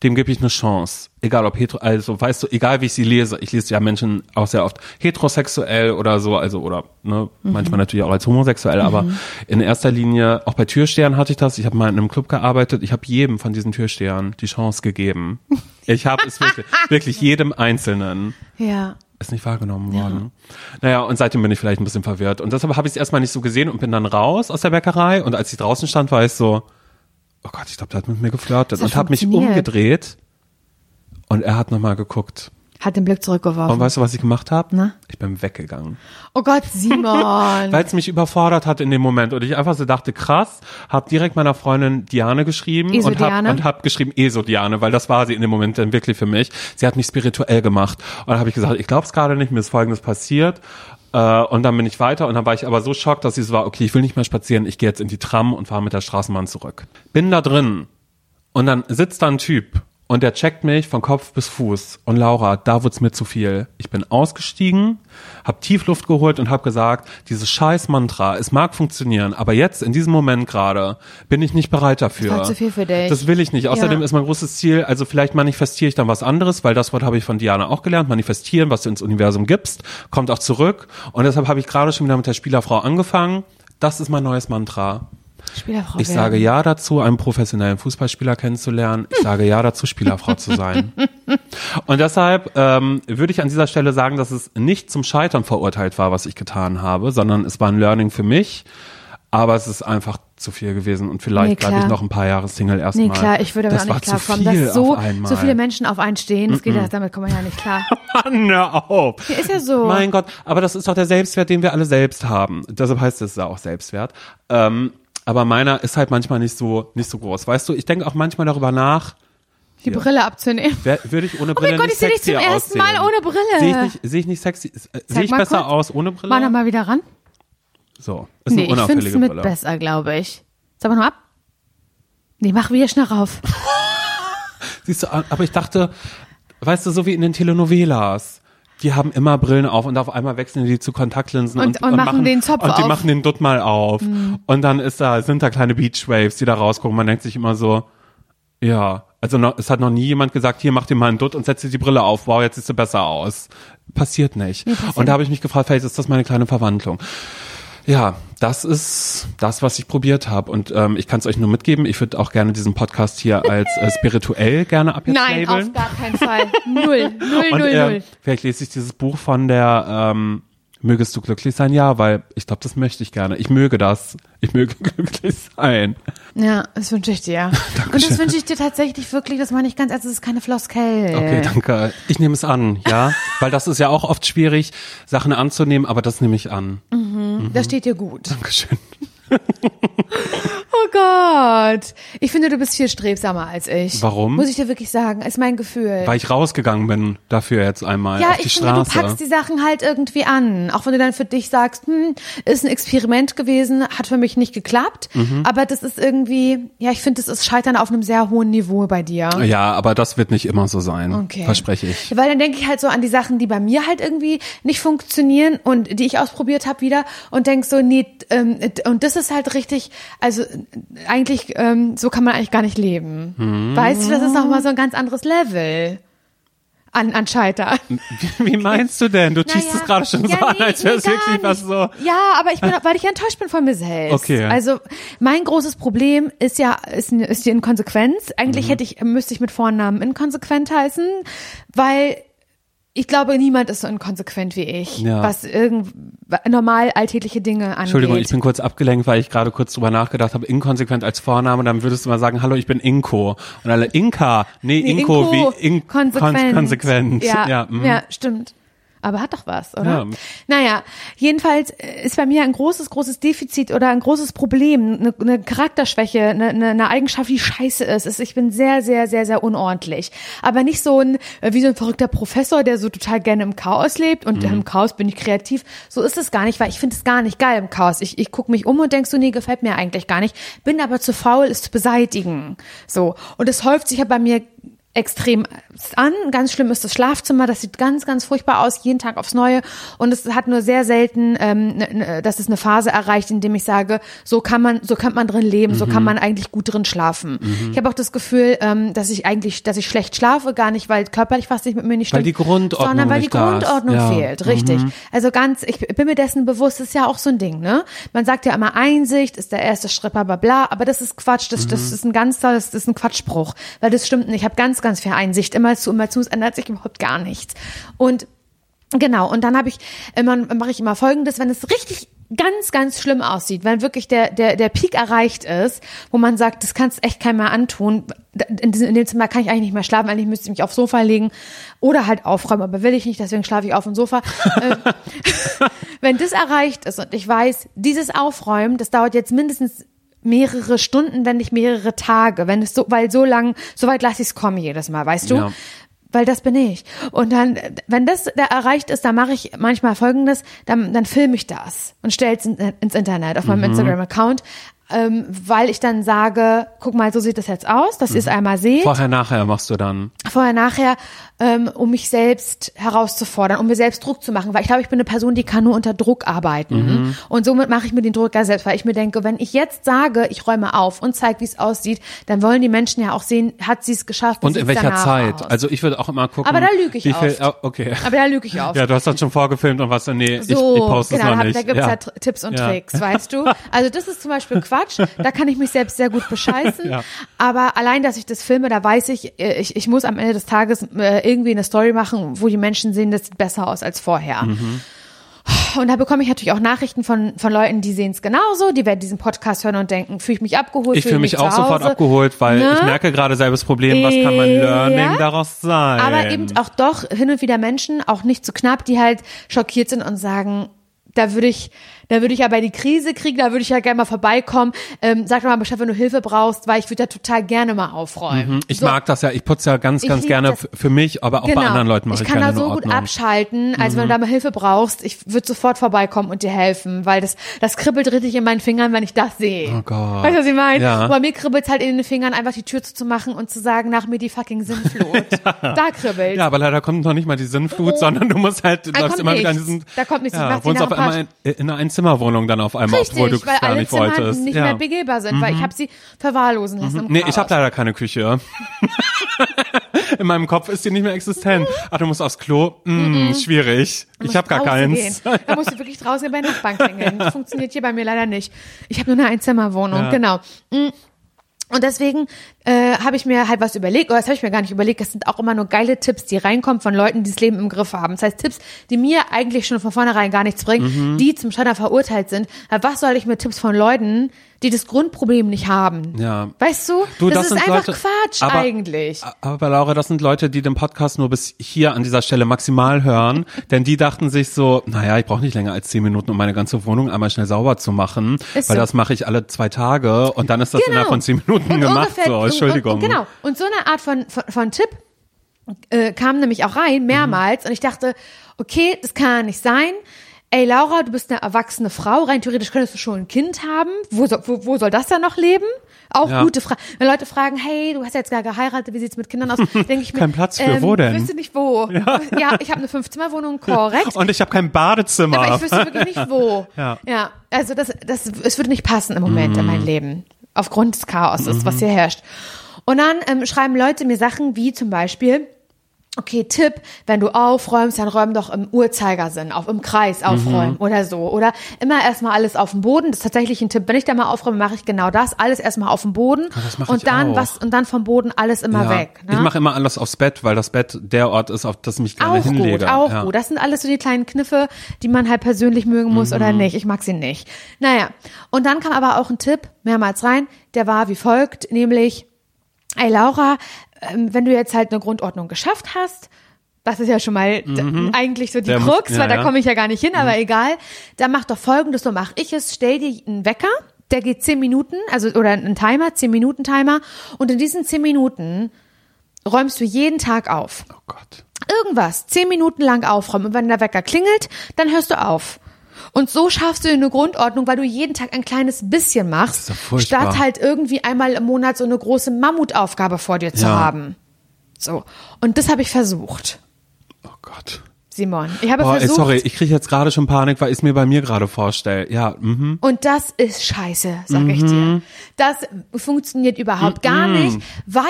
Speaker 2: dem gebe ich eine Chance. Egal ob hetero, also weißt du, egal wie ich sie lese. Ich lese ja Menschen auch sehr oft heterosexuell oder so, also oder ne,
Speaker 1: Mhm.
Speaker 2: manchmal natürlich auch als homosexuell, aber in erster Linie, auch bei Türstehern hatte ich das. Ich habe mal in einem Club gearbeitet. Ich habe jedem von diesen Türstehern die Chance gegeben. Ich habe es wirklich, wirklich jedem Einzelnen
Speaker 1: Ja.
Speaker 2: Ist nicht wahrgenommen worden. Naja, und seitdem bin ich vielleicht ein bisschen verwirrt. Und deshalb habe ich es erstmal nicht so gesehen und bin dann raus aus der Bäckerei. Und als ich draußen stand, war ich so, oh Gott, ich glaube, der hat mit mir geflirtet. Und habe mich umgedreht. Und er hat nochmal geguckt.
Speaker 1: Hat den Blick zurückgeworfen.
Speaker 2: Und weißt du, was ich gemacht habe?
Speaker 1: Na?
Speaker 2: Ich bin weggegangen.
Speaker 1: oh Gott, Simon.
Speaker 2: Weil es mich überfordert hat in dem Moment. Und ich einfach so dachte, krass, habe direkt meiner Freundin Diane geschrieben
Speaker 1: Eso
Speaker 2: und habe
Speaker 1: Diane?
Speaker 2: und hab geschrieben, Eso Diane, weil das war sie in dem Moment dann wirklich für mich. Sie hat mich spirituell gemacht. Und dann habe ich gesagt, ich glaube es gerade nicht, mir ist Folgendes passiert. Äh, und dann bin ich weiter und dann war ich aber so schockt, dass ich so war, okay, ich will nicht mehr spazieren, ich gehe jetzt in die Tram und fahre mit der Straßenbahn zurück. Bin da drin und dann sitzt da ein Typ und der checkt mich von Kopf bis Fuß. Und Laura, da wird's mir zu viel. Ich bin ausgestiegen, hab Tiefluft geholt und hab gesagt, dieses scheiß Mantra, es mag funktionieren, aber jetzt, in diesem Moment gerade, bin ich nicht bereit dafür.
Speaker 1: Das war zu viel für dich.
Speaker 2: Das will ich nicht. Außerdem
Speaker 1: Ja.
Speaker 2: ist mein großes Ziel, also vielleicht manifestiere ich dann was anderes, weil das Wort habe ich von Diana auch gelernt. Manifestieren, was du ins Universum gibst, kommt auch zurück. Und deshalb habe ich gerade schon wieder mit der Spielerfrau angefangen. Das ist mein neues Mantra.
Speaker 1: Spielerfrau
Speaker 2: Ich
Speaker 1: werden.
Speaker 2: sage ja dazu, einen professionellen Fußballspieler kennenzulernen. Ich sage ja dazu, Spielerfrau zu sein. Und deshalb ähm, würde ich an dieser Stelle sagen, dass es nicht zum Scheitern verurteilt war, was ich getan habe, sondern es war ein Learning für mich. Aber es ist einfach zu viel gewesen und vielleicht
Speaker 1: Nee,
Speaker 2: bleibe ich noch ein paar Jahre Single erstmal.
Speaker 1: Nee, klar, ich würde aber
Speaker 2: das
Speaker 1: auch nicht
Speaker 2: zu
Speaker 1: klarkommen, dass so, so viele Menschen auf einen stehen. Das geht ja, damit kommen wir ja nicht klar.
Speaker 2: Mann, hör auf.
Speaker 1: Ja, ist ja so.
Speaker 2: Mein Gott, aber das ist doch der Selbstwert, den wir alle selbst haben. Deshalb heißt es ja auch Selbstwert. Ähm, aber meiner ist halt manchmal nicht so nicht so groß. Weißt du, ich denke auch manchmal darüber nach,
Speaker 1: Die Brille abzunehmen.
Speaker 2: wer- würde ich ohne
Speaker 1: Oh mein
Speaker 2: Brille
Speaker 1: Gott,
Speaker 2: nicht
Speaker 1: ich sehe dich zum ersten
Speaker 2: aussehen.
Speaker 1: Mal ohne Brille.
Speaker 2: Sehe ich nicht, sehe ich nicht sexy, äh, sehe ich
Speaker 1: mal
Speaker 2: besser
Speaker 1: kurz.
Speaker 2: aus ohne Brille?
Speaker 1: Mach noch mal wieder ran.
Speaker 2: So, ist
Speaker 1: Nee,
Speaker 2: eine
Speaker 1: ich finde es
Speaker 2: unauffällige
Speaker 1: mit
Speaker 2: Brille.
Speaker 1: besser, glaube ich. Sag mal noch ab. Nee, mach wieder schnell rauf.
Speaker 2: Siehst du, aber ich dachte, weißt du, so wie in den Telenovelas. Die haben immer Brillen auf und auf einmal wechseln die zu Kontaktlinsen
Speaker 1: Und- und machen den Zopf
Speaker 2: und die
Speaker 1: auf. Mhm.
Speaker 2: machen den Dutt mal auf und dann ist da sind da kleine Beachwaves, die da rausgucken. Man denkt sich immer so, ja, also noch, es hat noch nie jemand gesagt, hier mach dir mal einen Dutt und setz dir die Brille auf. Wow, jetzt siehst du besser aus. Passiert nicht.
Speaker 1: passiert
Speaker 2: und da habe ich mich gefragt, vielleicht ist das meine kleine Verwandlung. Ja, das ist das, was ich probiert habe. Und ähm, ich kann es euch nur mitgeben. Ich würde auch gerne diesen Podcast hier als äh, spirituell gerne ab jetzt
Speaker 1: Nein,
Speaker 2: labeln.
Speaker 1: auf gar keinen Fall. Null, null,
Speaker 2: Und
Speaker 1: null,
Speaker 2: ähm,
Speaker 1: null.
Speaker 2: vielleicht lese ich dieses Buch von der ähm, Mögest du glücklich sein? Ja, weil ich glaube, das möchte ich gerne. Ich möge das. Ich möge glücklich sein.
Speaker 1: Ja, das wünsche ich dir. Und das wünsche ich dir tatsächlich wirklich, das meine ich ganz ernst, das ist keine Floskel.
Speaker 2: Okay, danke. Ich nehme es an, ja, weil das ist ja auch oft schwierig, Sachen anzunehmen, aber das nehme ich an.
Speaker 1: Das steht dir gut.
Speaker 2: Dankeschön.
Speaker 1: Oh Gott. Ich finde, du bist viel strebsamer als ich.
Speaker 2: Warum?
Speaker 1: Muss ich dir wirklich sagen, ist mein Gefühl.
Speaker 2: Weil ich rausgegangen bin dafür jetzt einmal
Speaker 1: ja,
Speaker 2: auf die
Speaker 1: ich finde,
Speaker 2: Straße.
Speaker 1: du packst die Sachen halt irgendwie an. Auch wenn du dann für dich sagst, hm, ist ein Experiment gewesen, hat für mich nicht geklappt.
Speaker 2: Mhm.
Speaker 1: Aber das ist irgendwie, ja, ich finde, das ist Scheitern auf einem sehr hohen Niveau bei dir.
Speaker 2: ja, aber das wird nicht immer so sein.
Speaker 1: Okay.
Speaker 2: Verspreche ich.
Speaker 1: Weil dann denke ich halt so an die Sachen, die bei mir halt irgendwie nicht funktionieren und die ich ausprobiert habe wieder und denk so, nee, ähm, und das ist halt richtig, also eigentlich, ähm, so kann man eigentlich gar nicht leben.
Speaker 2: Mhm.
Speaker 1: Weißt du, das ist noch mal so ein ganz anderes Level. an, an Scheitern.
Speaker 2: Wie meinst du denn? Du ziehst
Speaker 1: Naja,
Speaker 2: es gerade schon so
Speaker 1: ja,
Speaker 2: an,
Speaker 1: nee,
Speaker 2: als wäre es wirklich was so.
Speaker 1: Ja, aber ich bin, weil ich enttäuscht bin von mir selbst.
Speaker 2: Okay.
Speaker 1: Also mein großes Problem ist ja ist, ist die Inkonsequenz. Eigentlich
Speaker 2: Mhm.
Speaker 1: hätte ich müsste ich mit Vornamen inkonsequent heißen, weil ich glaube, niemand ist so inkonsequent wie ich,
Speaker 2: Ja.
Speaker 1: was irgend normal alltägliche Dinge angeht.
Speaker 2: Entschuldigung, ich bin kurz abgelenkt, weil ich gerade kurz drüber nachgedacht habe, inkonsequent als Vorname, dann würdest du mal sagen, hallo, ich bin Inko. Und alle, Inka, nee,
Speaker 1: Nee,
Speaker 2: Inko, wie in,
Speaker 1: konsequent.
Speaker 2: Kon konsequent.
Speaker 1: Ja,
Speaker 2: ja,
Speaker 1: ja,
Speaker 2: mhm.
Speaker 1: stimmt. Aber hat doch was, oder?
Speaker 2: Ja.
Speaker 1: Naja, jedenfalls ist bei mir ein großes, großes Defizit oder ein großes Problem, eine, eine Charakterschwäche, eine, eine, eine Eigenschaft, die scheiße ist, ist, ich bin sehr, sehr, sehr, sehr unordentlich. Aber nicht so ein, äh, wie so ein verrückter Professor, der so total gerne im Chaos lebt und
Speaker 2: Mhm.
Speaker 1: im Chaos bin ich kreativ. So ist es gar nicht, weil ich finde es gar nicht geil im Chaos. Ich, ich gucke mich um und denk so, nee, gefällt mir eigentlich gar nicht. Bin aber zu faul, es zu beseitigen. So. Und es häuft sich ja bei mir extrem an. Ganz schlimm ist das Schlafzimmer. Das sieht ganz, ganz furchtbar aus, jeden Tag aufs Neue. Und es hat nur sehr selten, ähm, ne, ne, dass es eine Phase erreicht, in dem ich sage, so kann man, so kann man drin leben, so
Speaker 2: Mhm.
Speaker 1: kann man eigentlich gut drin schlafen. Ich habe auch das Gefühl, ähm, dass ich eigentlich, dass ich schlecht schlafe, gar nicht, weil körperlich was nicht mit mir nicht
Speaker 2: Weil
Speaker 1: stimmt,
Speaker 2: die Grundordnung
Speaker 1: sondern weil die. Grundordnung
Speaker 2: Ja. Mhm.
Speaker 1: fehlt. Richtig. Also ganz, ich bin mir dessen bewusst, das ist ja auch so ein Ding, ne? Man sagt ja immer, Einsicht ist der erste Schritt, bla bla bla, aber das ist Quatsch, das,
Speaker 2: Mhm.
Speaker 1: das ist ein ganz das ist ein Quatschspruch, weil das stimmt nicht. Ich habe ganz, ganz viel Einsicht, immer zu, immer zu, es ändert sich überhaupt gar nichts. Und Genau, und dann habe ich immer mache ich immer folgendes, wenn es richtig ganz ganz schlimm aussieht, wenn wirklich der der der Peak erreicht ist, wo man sagt, das kannst echt keinem mehr antun. In, diesem, in dem Zimmer kann ich eigentlich nicht mehr schlafen, eigentlich müsste ich mich aufs Sofa legen oder halt aufräumen, aber will ich nicht, deswegen schlafe ich auf dem Sofa. Ähm, wenn das erreicht ist und ich weiß, dieses Aufräumen, das dauert jetzt mindestens mehrere Stunden, wenn nicht mehrere Tage, wenn es so, weil so lang, so weit lasse ich es kommen jedes Mal, weißt du?
Speaker 2: Ja.
Speaker 1: Weil das bin ich. Und dann, wenn das da erreicht ist, dann mache ich manchmal folgendes, dann, dann filme ich das und stelle es in, ins Internet auf meinem Instagram-Account, ähm, weil ich dann sage, guck mal, so sieht das jetzt aus, dass ihr es einmal seht
Speaker 2: Vorher, nachher machst du dann.
Speaker 1: vorher, nachher, ähm, um mich selbst herauszufordern, um mir selbst Druck zu machen, weil ich glaube, ich bin eine Person, die kann nur unter Druck arbeiten.
Speaker 2: Mhm.
Speaker 1: Und somit mache ich mir den Druck ja selbst, weil ich mir denke, wenn ich jetzt sage, ich räume auf und zeige, wie es aussieht, dann wollen die Menschen ja auch sehen, hat sie es geschafft.
Speaker 2: Und in welcher Zeit?
Speaker 1: Aus.
Speaker 2: Also ich würde auch immer gucken.
Speaker 1: Aber da lüge ich
Speaker 2: ah, Okay.
Speaker 1: Aber da lüge ich oft.
Speaker 2: Ja, du hast das schon vorgefilmt und was dann, nee, ich, ich
Speaker 1: So,
Speaker 2: poste
Speaker 1: genau,
Speaker 2: es
Speaker 1: da,
Speaker 2: noch
Speaker 1: hab-
Speaker 2: nicht.
Speaker 1: da gibt's ja.
Speaker 2: ja.
Speaker 1: Tipps und
Speaker 2: Ja.
Speaker 1: Tricks, weißt du? Also das ist zum Beispiel Quatsch, da kann ich mich selbst sehr gut bescheißen,
Speaker 2: Ja.
Speaker 1: aber allein, dass ich das filme, da weiß ich, äh, ich, ich muss am Ende des Tages äh, irgendwie eine Story machen, wo die Menschen sehen, das sieht besser aus als vorher.
Speaker 2: Mhm.
Speaker 1: Und da bekomme ich natürlich auch Nachrichten von, von Leuten, die sehen es genauso, die werden diesen Podcast hören und denken, fühle ich mich abgeholt,
Speaker 2: Ich fühle mich
Speaker 1: zu
Speaker 2: auch sofort abgeholt, weil
Speaker 1: Ne?
Speaker 2: ich merke gerade selbes Problem, was kann mein
Speaker 1: Ja.
Speaker 2: Learning daraus sein?
Speaker 1: Aber eben auch doch hin und wieder Menschen, auch nicht zu knapp, die halt schockiert sind und sagen, da würde ich, da würde ich aber die Krise kriegen, da würde ich ja gerne mal vorbeikommen. Ähm, sag doch mal Bescheid, wenn du Hilfe brauchst, weil ich würde da total gerne mal aufräumen.
Speaker 2: Mhm. Ich
Speaker 1: So.
Speaker 2: mag das ja, ich putze ja ganz, ganz gerne
Speaker 1: das.
Speaker 2: für mich, aber auch bei anderen Leuten mache ich,
Speaker 1: ich kann
Speaker 2: gerne
Speaker 1: da so gut.
Speaker 2: Mhm.
Speaker 1: abschalten, also wenn du da mal Hilfe brauchst, ich würde sofort vorbeikommen und dir helfen, weil das, das kribbelt richtig in meinen Fingern, wenn ich das sehe.
Speaker 2: Oh Gott.
Speaker 1: Weißt du, was ich meine?
Speaker 2: Ja.
Speaker 1: Bei mir kribbelt halt in den Fingern, einfach die Tür zuzumachen und zu sagen, nach mir die fucking Sinnflut. Da kribbelt.
Speaker 2: Ja, aber leider kommt noch nicht mal die Sinnflut, sondern du musst halt, du
Speaker 1: Da
Speaker 2: läufst immer wieder in
Speaker 1: nichts.
Speaker 2: diesen,
Speaker 1: Da kommt nichts. Ich
Speaker 2: ja, wohnst auf einmal in, in einer Einzimmerwohnung dann auf einmal,
Speaker 1: Richtig,
Speaker 2: obwohl du
Speaker 1: weil
Speaker 2: gar
Speaker 1: alle
Speaker 2: nicht
Speaker 1: Zimmer
Speaker 2: wolltest.
Speaker 1: nicht
Speaker 2: ja.
Speaker 1: mehr begehbar sind, weil ich habe sie verwahrlosen lassen. im
Speaker 2: Nee, ich habe leider keine Küche. In meinem Kopf ist die nicht mehr existent. Ach, du musst aufs Klo? Mm, schwierig.
Speaker 1: Du
Speaker 2: Ich habe gar keins.
Speaker 1: Gehen. Da musst du wirklich draußen bei Nachbarn klingeln. Das funktioniert hier bei mir leider nicht. Ich habe nur eine Einzimmerwohnung,
Speaker 2: Ja.
Speaker 1: genau. Mm. Und deswegen äh, habe ich mir halt was überlegt, oder das habe ich mir gar nicht überlegt, das sind auch immer nur geile Tipps, die reinkommen von Leuten, die das Leben im Griff haben. Das heißt Tipps, die mir eigentlich schon von vornherein gar nichts bringen,
Speaker 2: Mhm.
Speaker 1: die zum Scheitern verurteilt sind. Was soll ich mit Tipps von Leuten, die das Grundproblem nicht haben?
Speaker 2: Ja.
Speaker 1: Weißt du?
Speaker 2: Du,
Speaker 1: das,
Speaker 2: das
Speaker 1: ist einfach
Speaker 2: Leute-
Speaker 1: Quatsch
Speaker 2: aber-
Speaker 1: eigentlich.
Speaker 2: Aber Laura, das sind Leute, die den Podcast nur bis hier an dieser Stelle maximal hören, denn die dachten sich so, naja, ich brauche nicht länger als zehn Minuten, um meine ganze Wohnung einmal schnell sauber zu machen,
Speaker 1: Ist
Speaker 2: weil
Speaker 1: so.
Speaker 2: das mache ich alle zwei Tage und dann ist das innerhalb von zehn Minuten
Speaker 1: Und
Speaker 2: gemacht.
Speaker 1: ungefähr-
Speaker 2: So, Entschuldigung.
Speaker 1: Und, und genau. Und so eine Art von, von, von Tipp äh, kam nämlich auch rein, mehrmals. Und ich dachte, okay, das kann nicht sein. Ey, Laura, du bist eine erwachsene Frau. Rein theoretisch könntest du schon ein Kind haben. Wo, soll- wo, wo soll das dann noch leben? Auch
Speaker 2: Ja.
Speaker 1: gute Frage. Wenn Leute fragen, hey, du hast ja jetzt gar geheiratet, wie sieht's mit Kindern aus? Denke ich mir,
Speaker 2: Kein Platz für,
Speaker 1: ähm,
Speaker 2: wo denn?
Speaker 1: Wüsste nicht wo. Ja, ich habe eine Fünfzimmerwohnung, korrekt.
Speaker 2: Und ich habe kein Badezimmer.
Speaker 1: Aber ich wüsste wirklich nicht wo.
Speaker 2: Ja.
Speaker 1: ja also das, das, es würde nicht passen im Moment in
Speaker 2: Mhm.
Speaker 1: mein Leben. Aufgrund des Chaoses, was hier herrscht. Und dann ähm, schreiben Leute mir Sachen wie zum Beispiel, Okay, Tipp, wenn du aufräumst, dann räum doch im Uhrzeigersinn auf, im Kreis aufräumen oder so. Oder immer erstmal alles auf dem Boden. Das ist tatsächlich ein Tipp. Wenn ich da mal aufräume, mache ich genau das. Alles erstmal auf dem Boden.
Speaker 2: das mach
Speaker 1: und dann
Speaker 2: auch.
Speaker 1: was, und dann vom Boden alles immer
Speaker 2: Ja.
Speaker 1: weg. Ne?
Speaker 2: Ich mache immer alles aufs Bett, weil das Bett der Ort ist, auf das ich mich gerne
Speaker 1: auch
Speaker 2: hinlege.
Speaker 1: gut, auch
Speaker 2: ja.
Speaker 1: gut. Das sind alles so die kleinen Kniffe, die man halt persönlich mögen muss oder
Speaker 2: Mhm.
Speaker 1: nicht. Ich mag sie nicht. Naja, und dann kam aber auch ein Tipp mehrmals rein, der war wie folgt, nämlich, ey Laura, ähm, wenn du jetzt halt eine Grundordnung geschafft hast, das ist ja schon mal d- eigentlich so die
Speaker 2: Mhm. Der muss-
Speaker 1: Krux,
Speaker 2: ja,
Speaker 1: weil da.
Speaker 2: Mhm.
Speaker 1: komme ich ja gar nicht hin, aber egal. Dann mach doch folgendes, so mache ich es, stell dir einen Wecker, der geht zehn Minuten, also oder einen Timer, zehn Minuten Timer und in diesen zehn Minuten räumst du jeden Tag auf
Speaker 2: Oh Gott.
Speaker 1: irgendwas zehn Minuten lang aufräumen und wenn der Wecker klingelt, dann hörst du auf. Und so schaffst du eine Grundordnung, weil du jeden Tag ein kleines bisschen machst, statt halt irgendwie einmal im Monat so eine große Mammutaufgabe vor dir zu
Speaker 2: Ja.
Speaker 1: haben. So. Und das habe ich versucht,
Speaker 2: Oh Gott.
Speaker 1: Simon. Ich habe
Speaker 2: Oh, ey,
Speaker 1: versucht.
Speaker 2: sorry, ich kriege jetzt gerade schon Panik, weil ich es mir bei mir gerade vorstelle. Ja, mhm.
Speaker 1: Und das ist scheiße, sag ich dir. Das funktioniert überhaupt gar nicht, weil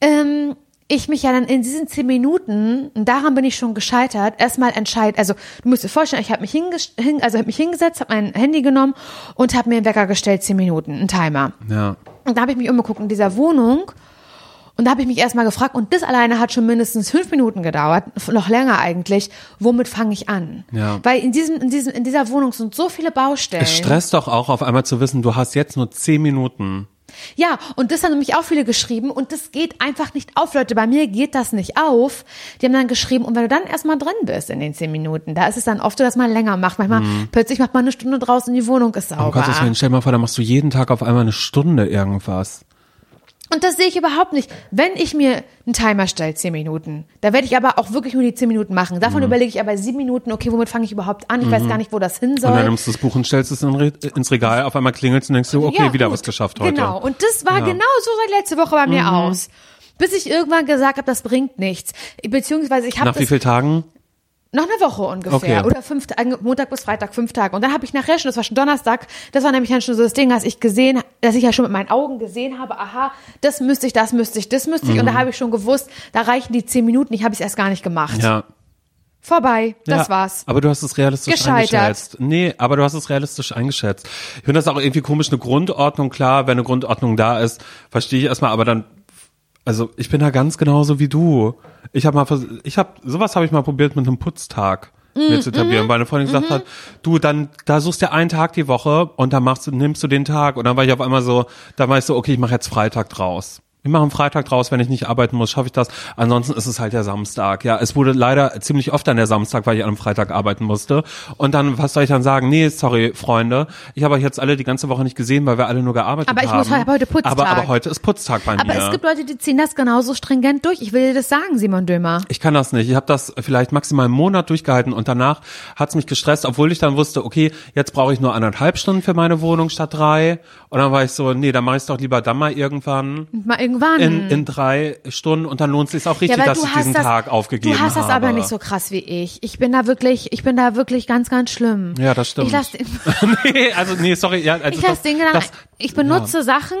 Speaker 1: ähm, ich mich ja dann in diesen zehn Minuten, und daran bin ich schon gescheitert, erstmal entscheid, also du musst dir vorstellen, ich habe mich, hin, also hab mich hingesetzt, habe mein Handy genommen und habe mir einen Wecker gestellt, zehn Minuten, einen Timer.
Speaker 2: Ja.
Speaker 1: Und da habe ich mich umgeguckt in dieser Wohnung und da habe ich mich erstmal gefragt, und das alleine hat schon mindestens fünf Minuten gedauert, noch länger eigentlich, womit fange ich an?
Speaker 2: Ja.
Speaker 1: Weil in diesem, in diesem, in dieser Wohnung sind so viele Baustellen.
Speaker 2: Es stresst doch auch auf einmal zu wissen, du hast jetzt nur zehn Minuten.
Speaker 1: Ja, und das haben nämlich auch viele geschrieben und das geht einfach nicht auf, Leute. Bei mir geht das nicht auf. Die haben dann geschrieben, und wenn du dann erstmal drin bist in den zehn Minuten, da ist es dann oft so, dass man länger macht. Manchmal, plötzlich macht man eine Stunde draußen, die Wohnung ist sauber.
Speaker 2: Gottes Willen, stell dir mal vor, da machst du jeden Tag auf einmal eine Stunde irgendwas.
Speaker 1: Und das sehe ich überhaupt nicht. Wenn ich mir einen Timer stelle, zehn Minuten, da werde ich aber auch wirklich nur die zehn Minuten machen. Davon überlege ich aber sieben Minuten, okay, womit fange ich überhaupt an? Ich weiß gar nicht, wo das hin
Speaker 2: Und dann
Speaker 1: soll.
Speaker 2: nimmst du das Buch und stellst es ins Regal, auf einmal klingelst und denkst du, okay,
Speaker 1: Ja,
Speaker 2: wieder
Speaker 1: gut.
Speaker 2: was geschafft heute.
Speaker 1: Genau. Und das war
Speaker 2: Ja. Mhm.
Speaker 1: genau so seit letzte Woche bei mir aus. Bis ich irgendwann gesagt habe, das bringt nichts. Beziehungsweise ich habe
Speaker 2: Nach wie vielen Tagen?
Speaker 1: Noch eine Woche ungefähr.
Speaker 2: Okay.
Speaker 1: Oder fünf Montag bis Freitag, fünf Tage. Und dann habe ich nachher schon, das war schon Donnerstag, das war nämlich dann schon so das Ding, dass ich gesehen, dass ich ja schon mit meinen Augen gesehen habe, aha, das müsste ich, das müsste ich, das müsste ich. Und da habe ich schon gewusst, da reichen die zehn Minuten, ich habe es erst gar nicht gemacht.
Speaker 2: Mhm. Ja.
Speaker 1: Vorbei, das
Speaker 2: ja,
Speaker 1: war's.
Speaker 2: Aber du hast es realistisch
Speaker 1: Gescheitert.
Speaker 2: eingeschätzt. Nee, aber du hast es realistisch eingeschätzt. Ich finde das auch irgendwie komisch, eine Grundordnung, klar, wenn eine Grundordnung da ist, verstehe ich erstmal, aber dann, also ich bin da ganz genauso wie du. Ich habe mal, vers- ich habe, sowas habe ich mal probiert mit einem Putztag. Mir zu etablieren, weil eine Freundin gesagt hat, du, dann, da suchst du einen Tag die Woche und dann machst du, nimmst du den Tag. Und dann war ich auf einmal so, da war ich so, okay, ich mache jetzt Freitag draus. Ich mache einen Freitag draus, wenn ich nicht arbeiten muss, schaffe ich das. Ansonsten ist es halt der Samstag. Ja, es wurde leider ziemlich oft dann der Samstag, weil ich an einem Freitag arbeiten musste. Und dann, was soll ich dann sagen? Nee, sorry, Freunde. Ich habe euch jetzt alle die ganze Woche nicht gesehen, weil wir alle nur gearbeitet
Speaker 1: Aber ich
Speaker 2: haben.
Speaker 1: muss- habe heute Putztag.
Speaker 2: Aber, aber heute ist Putztag bei
Speaker 1: Aber
Speaker 2: mir.
Speaker 1: es gibt Leute, die ziehen das genauso stringent durch. Ich will dir das sagen, Simon Dömer.
Speaker 2: Ich kann das nicht. Ich habe das vielleicht maximal einen Monat durchgehalten und danach hat's mich gestresst, obwohl ich dann wusste, okay, jetzt brauche ich nur anderthalb Stunden für meine Wohnung statt drei. Und dann war ich so, nee, dann mache ich doch lieber dann mal irgendwann
Speaker 1: Mal irgendwann.
Speaker 2: In, in drei Stunden und dann lohnt es sich auch richtig,
Speaker 1: weil
Speaker 2: dass ich diesen Tag aufgegeben
Speaker 1: Du hast das
Speaker 2: habe.
Speaker 1: aber nicht so krass wie ich. Ich bin da wirklich, ich bin da wirklich ganz, ganz schlimm.
Speaker 2: Ja, das stimmt.
Speaker 1: Ich lasse
Speaker 2: nee, also nee, sorry, ja, also
Speaker 1: ich lass
Speaker 2: das,
Speaker 1: den Gedanken,
Speaker 2: das,
Speaker 1: ich benutze Sachen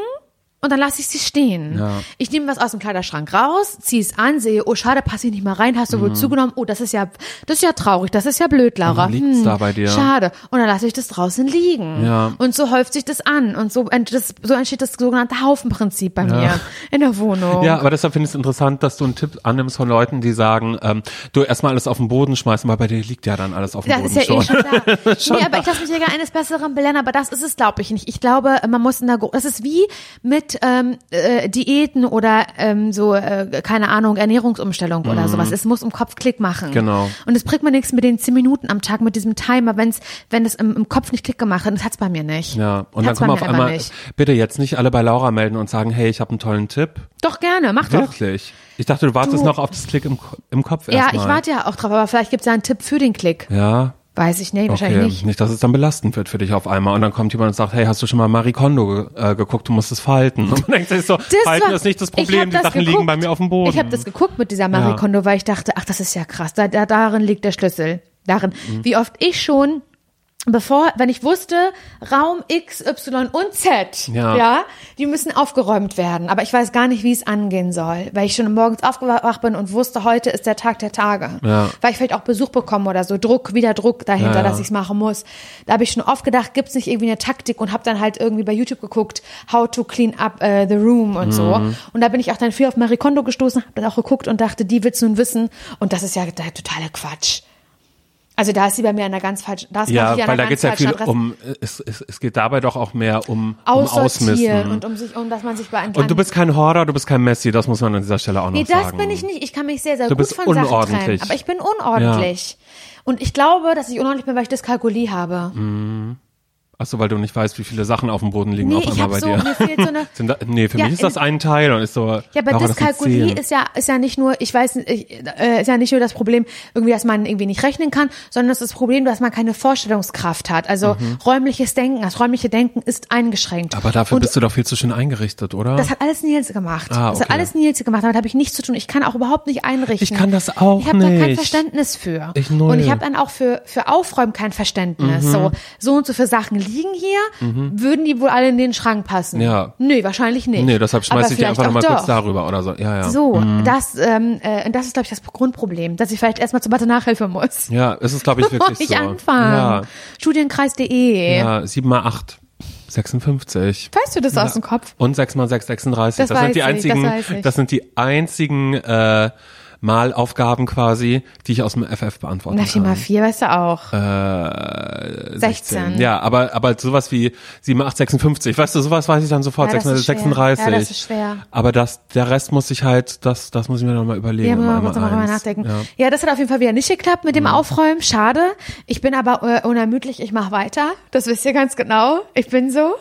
Speaker 1: und dann lasse ich sie stehen.
Speaker 2: Ja.
Speaker 1: Ich nehme was aus dem Kleiderschrank raus, ziehe es an, sehe, oh schade, passe ich nicht mal rein, hast du wohl zugenommen, oh, das ist ja, das ist ja traurig, das ist ja blöd, Laura.
Speaker 2: liegt's da bei dir.
Speaker 1: Schade. Und dann lasse ich das draußen liegen.
Speaker 2: Ja.
Speaker 1: Und so häuft sich das an und so, das, so entsteht das sogenannte Haufenprinzip bei mir in der Wohnung.
Speaker 2: Ja, aber deshalb finde ich es interessant, dass du einen Tipp annimmst von Leuten, die sagen, ähm, du erstmal alles auf den Boden schmeißen, weil bei dir liegt ja dann alles auf dem
Speaker 1: Das
Speaker 2: Boden
Speaker 1: ist ja
Speaker 2: schon.
Speaker 1: eh schon da. nee, aber ich lasse mich ja gar eines Besseren belehren, aber das ist es, glaube ich, nicht. Ich glaube, man muss in der, Gro- das ist wie mit ähm, äh, Diäten oder ähm, so, äh, keine Ahnung, Ernährungsumstellung oder sowas. Es muss im Kopf Klick machen.
Speaker 2: Mhm. Genau.
Speaker 1: Und es bringt mir nichts mit den zehn Minuten am Tag, mit diesem Timer, wenn's, wenn es im, im Kopf nicht Klick gemacht hat. Das hat's bei mir nicht.
Speaker 2: Ja, und dann
Speaker 1: Hat's bei
Speaker 2: kommen auf einmal,
Speaker 1: nicht.
Speaker 2: bitte jetzt nicht alle bei Laura melden und sagen, hey, ich habe einen tollen Tipp.
Speaker 1: Doch gerne, mach doch.
Speaker 2: Wirklich. Ich dachte, du wartest
Speaker 1: Du-
Speaker 2: noch auf das Klick im, im Kopf
Speaker 1: Ja,
Speaker 2: erstmal.
Speaker 1: ich warte ja auch drauf, aber vielleicht gibt's ja einen Tipp für den Klick.
Speaker 2: Ja,
Speaker 1: Weiß ich nicht, wahrscheinlich
Speaker 2: okay.
Speaker 1: nicht.
Speaker 2: Nicht, dass es dann belastend wird für dich auf einmal. Und dann kommt jemand und sagt, hey, hast du schon mal Marie Kondo äh, geguckt, du musst es falten. Und man denkt sich so,
Speaker 1: Das
Speaker 2: falten
Speaker 1: war-
Speaker 2: ist nicht das Problem, die
Speaker 1: das
Speaker 2: Sachen liegen
Speaker 1: geguckt.
Speaker 2: bei mir auf dem Boden.
Speaker 1: Ich habe das geguckt mit dieser Marie
Speaker 2: Ja.
Speaker 1: Kondo, weil ich dachte, ach, das ist ja krass. Da, da, darin liegt der Schlüssel. Darin,
Speaker 2: Mhm.
Speaker 1: wie oft ich schon bevor, wenn ich wusste, Raum X, Y und Z,
Speaker 2: Ja.
Speaker 1: ja, die müssen aufgeräumt werden. Aber ich weiß gar nicht, wie es angehen soll, weil ich schon morgens aufgewacht bin und wusste, heute ist der Tag der Tage.
Speaker 2: Ja.
Speaker 1: Weil ich vielleicht auch Besuch bekomme oder so, Druck, wieder Druck dahinter,
Speaker 2: Ja,
Speaker 1: dass ich es machen muss. Da habe ich schon oft gedacht, gibt's nicht irgendwie eine Taktik und habe dann halt irgendwie bei YouTube geguckt, how to clean up äh, the room und so.
Speaker 2: Mhm.
Speaker 1: Und da bin ich auch dann viel auf Marie Kondo gestoßen, habe dann auch geguckt und dachte, die will's nun wissen. Und das ist ja der totale Quatsch. Also da ist sie bei mir an einer ganz falschen, da ist
Speaker 2: Ja,
Speaker 1: an
Speaker 2: weil da
Speaker 1: ganz
Speaker 2: geht's ja viel
Speaker 1: Adresse.
Speaker 2: um, es, es, es geht dabei doch auch mehr um, um Ausmisten.
Speaker 1: und um sich, um dass man sich beantwortet.
Speaker 2: Und du bist kein Horror, du bist kein Messi, das muss man an dieser Stelle auch noch
Speaker 1: Nee, das
Speaker 2: sagen.
Speaker 1: bin ich nicht. Ich kann mich sehr, sehr
Speaker 2: Du
Speaker 1: gut
Speaker 2: bist
Speaker 1: von Sachen
Speaker 2: unordentlich.
Speaker 1: trennen. Aber ich bin unordentlich. Und ich glaube, dass ich unordentlich bin, weil ich Dyskalkulie habe.
Speaker 2: Ach so, weil du nicht weißt, wie viele Sachen auf dem Boden liegen
Speaker 1: Nee,
Speaker 2: auf
Speaker 1: ich
Speaker 2: einmal bei
Speaker 1: so-
Speaker 2: dir.
Speaker 1: mir fehlt so eine-
Speaker 2: Sind da, nee, für
Speaker 1: Ja,
Speaker 2: mich ist das ein Teil und ist so.
Speaker 1: Ja, aber
Speaker 2: das
Speaker 1: Dyskalkulie ist ja, ist ja nicht nur, ich weiß, ich, äh, ist ja nicht nur das Problem, irgendwie, dass man irgendwie nicht rechnen kann, sondern es ist das Problem, dass man keine Vorstellungskraft hat. Also räumliches Denken, das räumliche Denken ist eingeschränkt.
Speaker 2: Mhm. Aber dafür
Speaker 1: Und
Speaker 2: bist du doch viel zu schön eingerichtet, oder?
Speaker 1: Das hat alles Nils gemacht.
Speaker 2: Ah,
Speaker 1: Das hat
Speaker 2: okay.
Speaker 1: alles Nils gemacht. Damit habe ich nichts zu tun. Ich kann auch überhaupt nicht einrichten.
Speaker 2: Ich kann das auch
Speaker 1: Ich habe da kein. Verständnis für.
Speaker 2: Ich null. Mhm.
Speaker 1: Und ich habe dann auch für für Aufräumen kein Verständnis. So so und so für Sachen liegen hier, würden die wohl alle in den Schrank passen?
Speaker 2: Ja.
Speaker 1: Nö, wahrscheinlich nicht.
Speaker 2: nee, deshalb schmeiß
Speaker 1: Aber
Speaker 2: ich
Speaker 1: vielleicht
Speaker 2: einfach nochmal kurz darüber oder so. Ja, ja.
Speaker 1: So, das, ähm, äh, das ist, glaube ich, das Grundproblem, dass ich vielleicht erstmal zur Mathe-Nachhilfe muss.
Speaker 2: Ja, es ist, glaube ich, wirklich
Speaker 1: ich
Speaker 2: so.
Speaker 1: anfange. Studienkreis.de.
Speaker 2: Ja, ja 7 mal 8. 56.
Speaker 1: Weißt du das aus dem Kopf?
Speaker 2: Und 6 mal 6, 36.
Speaker 1: Das
Speaker 2: Das, sind die
Speaker 1: ich, das
Speaker 2: einzigen,
Speaker 1: ich.
Speaker 2: das sind die einzigen äh, Malaufgaben quasi, die ich aus dem FF beantworten
Speaker 1: Na, 4
Speaker 2: kann.
Speaker 1: mal 4 weißt du auch.
Speaker 2: Äh,
Speaker 1: 16.
Speaker 2: Ja, aber, aber sowas wie 7, 8, 56, weißt du, sowas weiß ich dann sofort,
Speaker 1: Ja, das
Speaker 2: 6,
Speaker 1: ist schwer.
Speaker 2: 36.
Speaker 1: Ja, das ist schwer.
Speaker 2: Aber das, der Rest muss ich halt, das, das muss ich mir nochmal überlegen.
Speaker 1: Ja, man muss noch mal
Speaker 2: einmal
Speaker 1: drüber
Speaker 2: eins.
Speaker 1: nachdenken.
Speaker 2: Ja. Mhm.
Speaker 1: Ja. das hat auf jeden Fall wieder nicht geklappt mit dem Aufräumen. Schade. Ich bin aber äh, unermüdlich. Ich mache weiter. Das wisst ihr ganz genau. Ich bin so.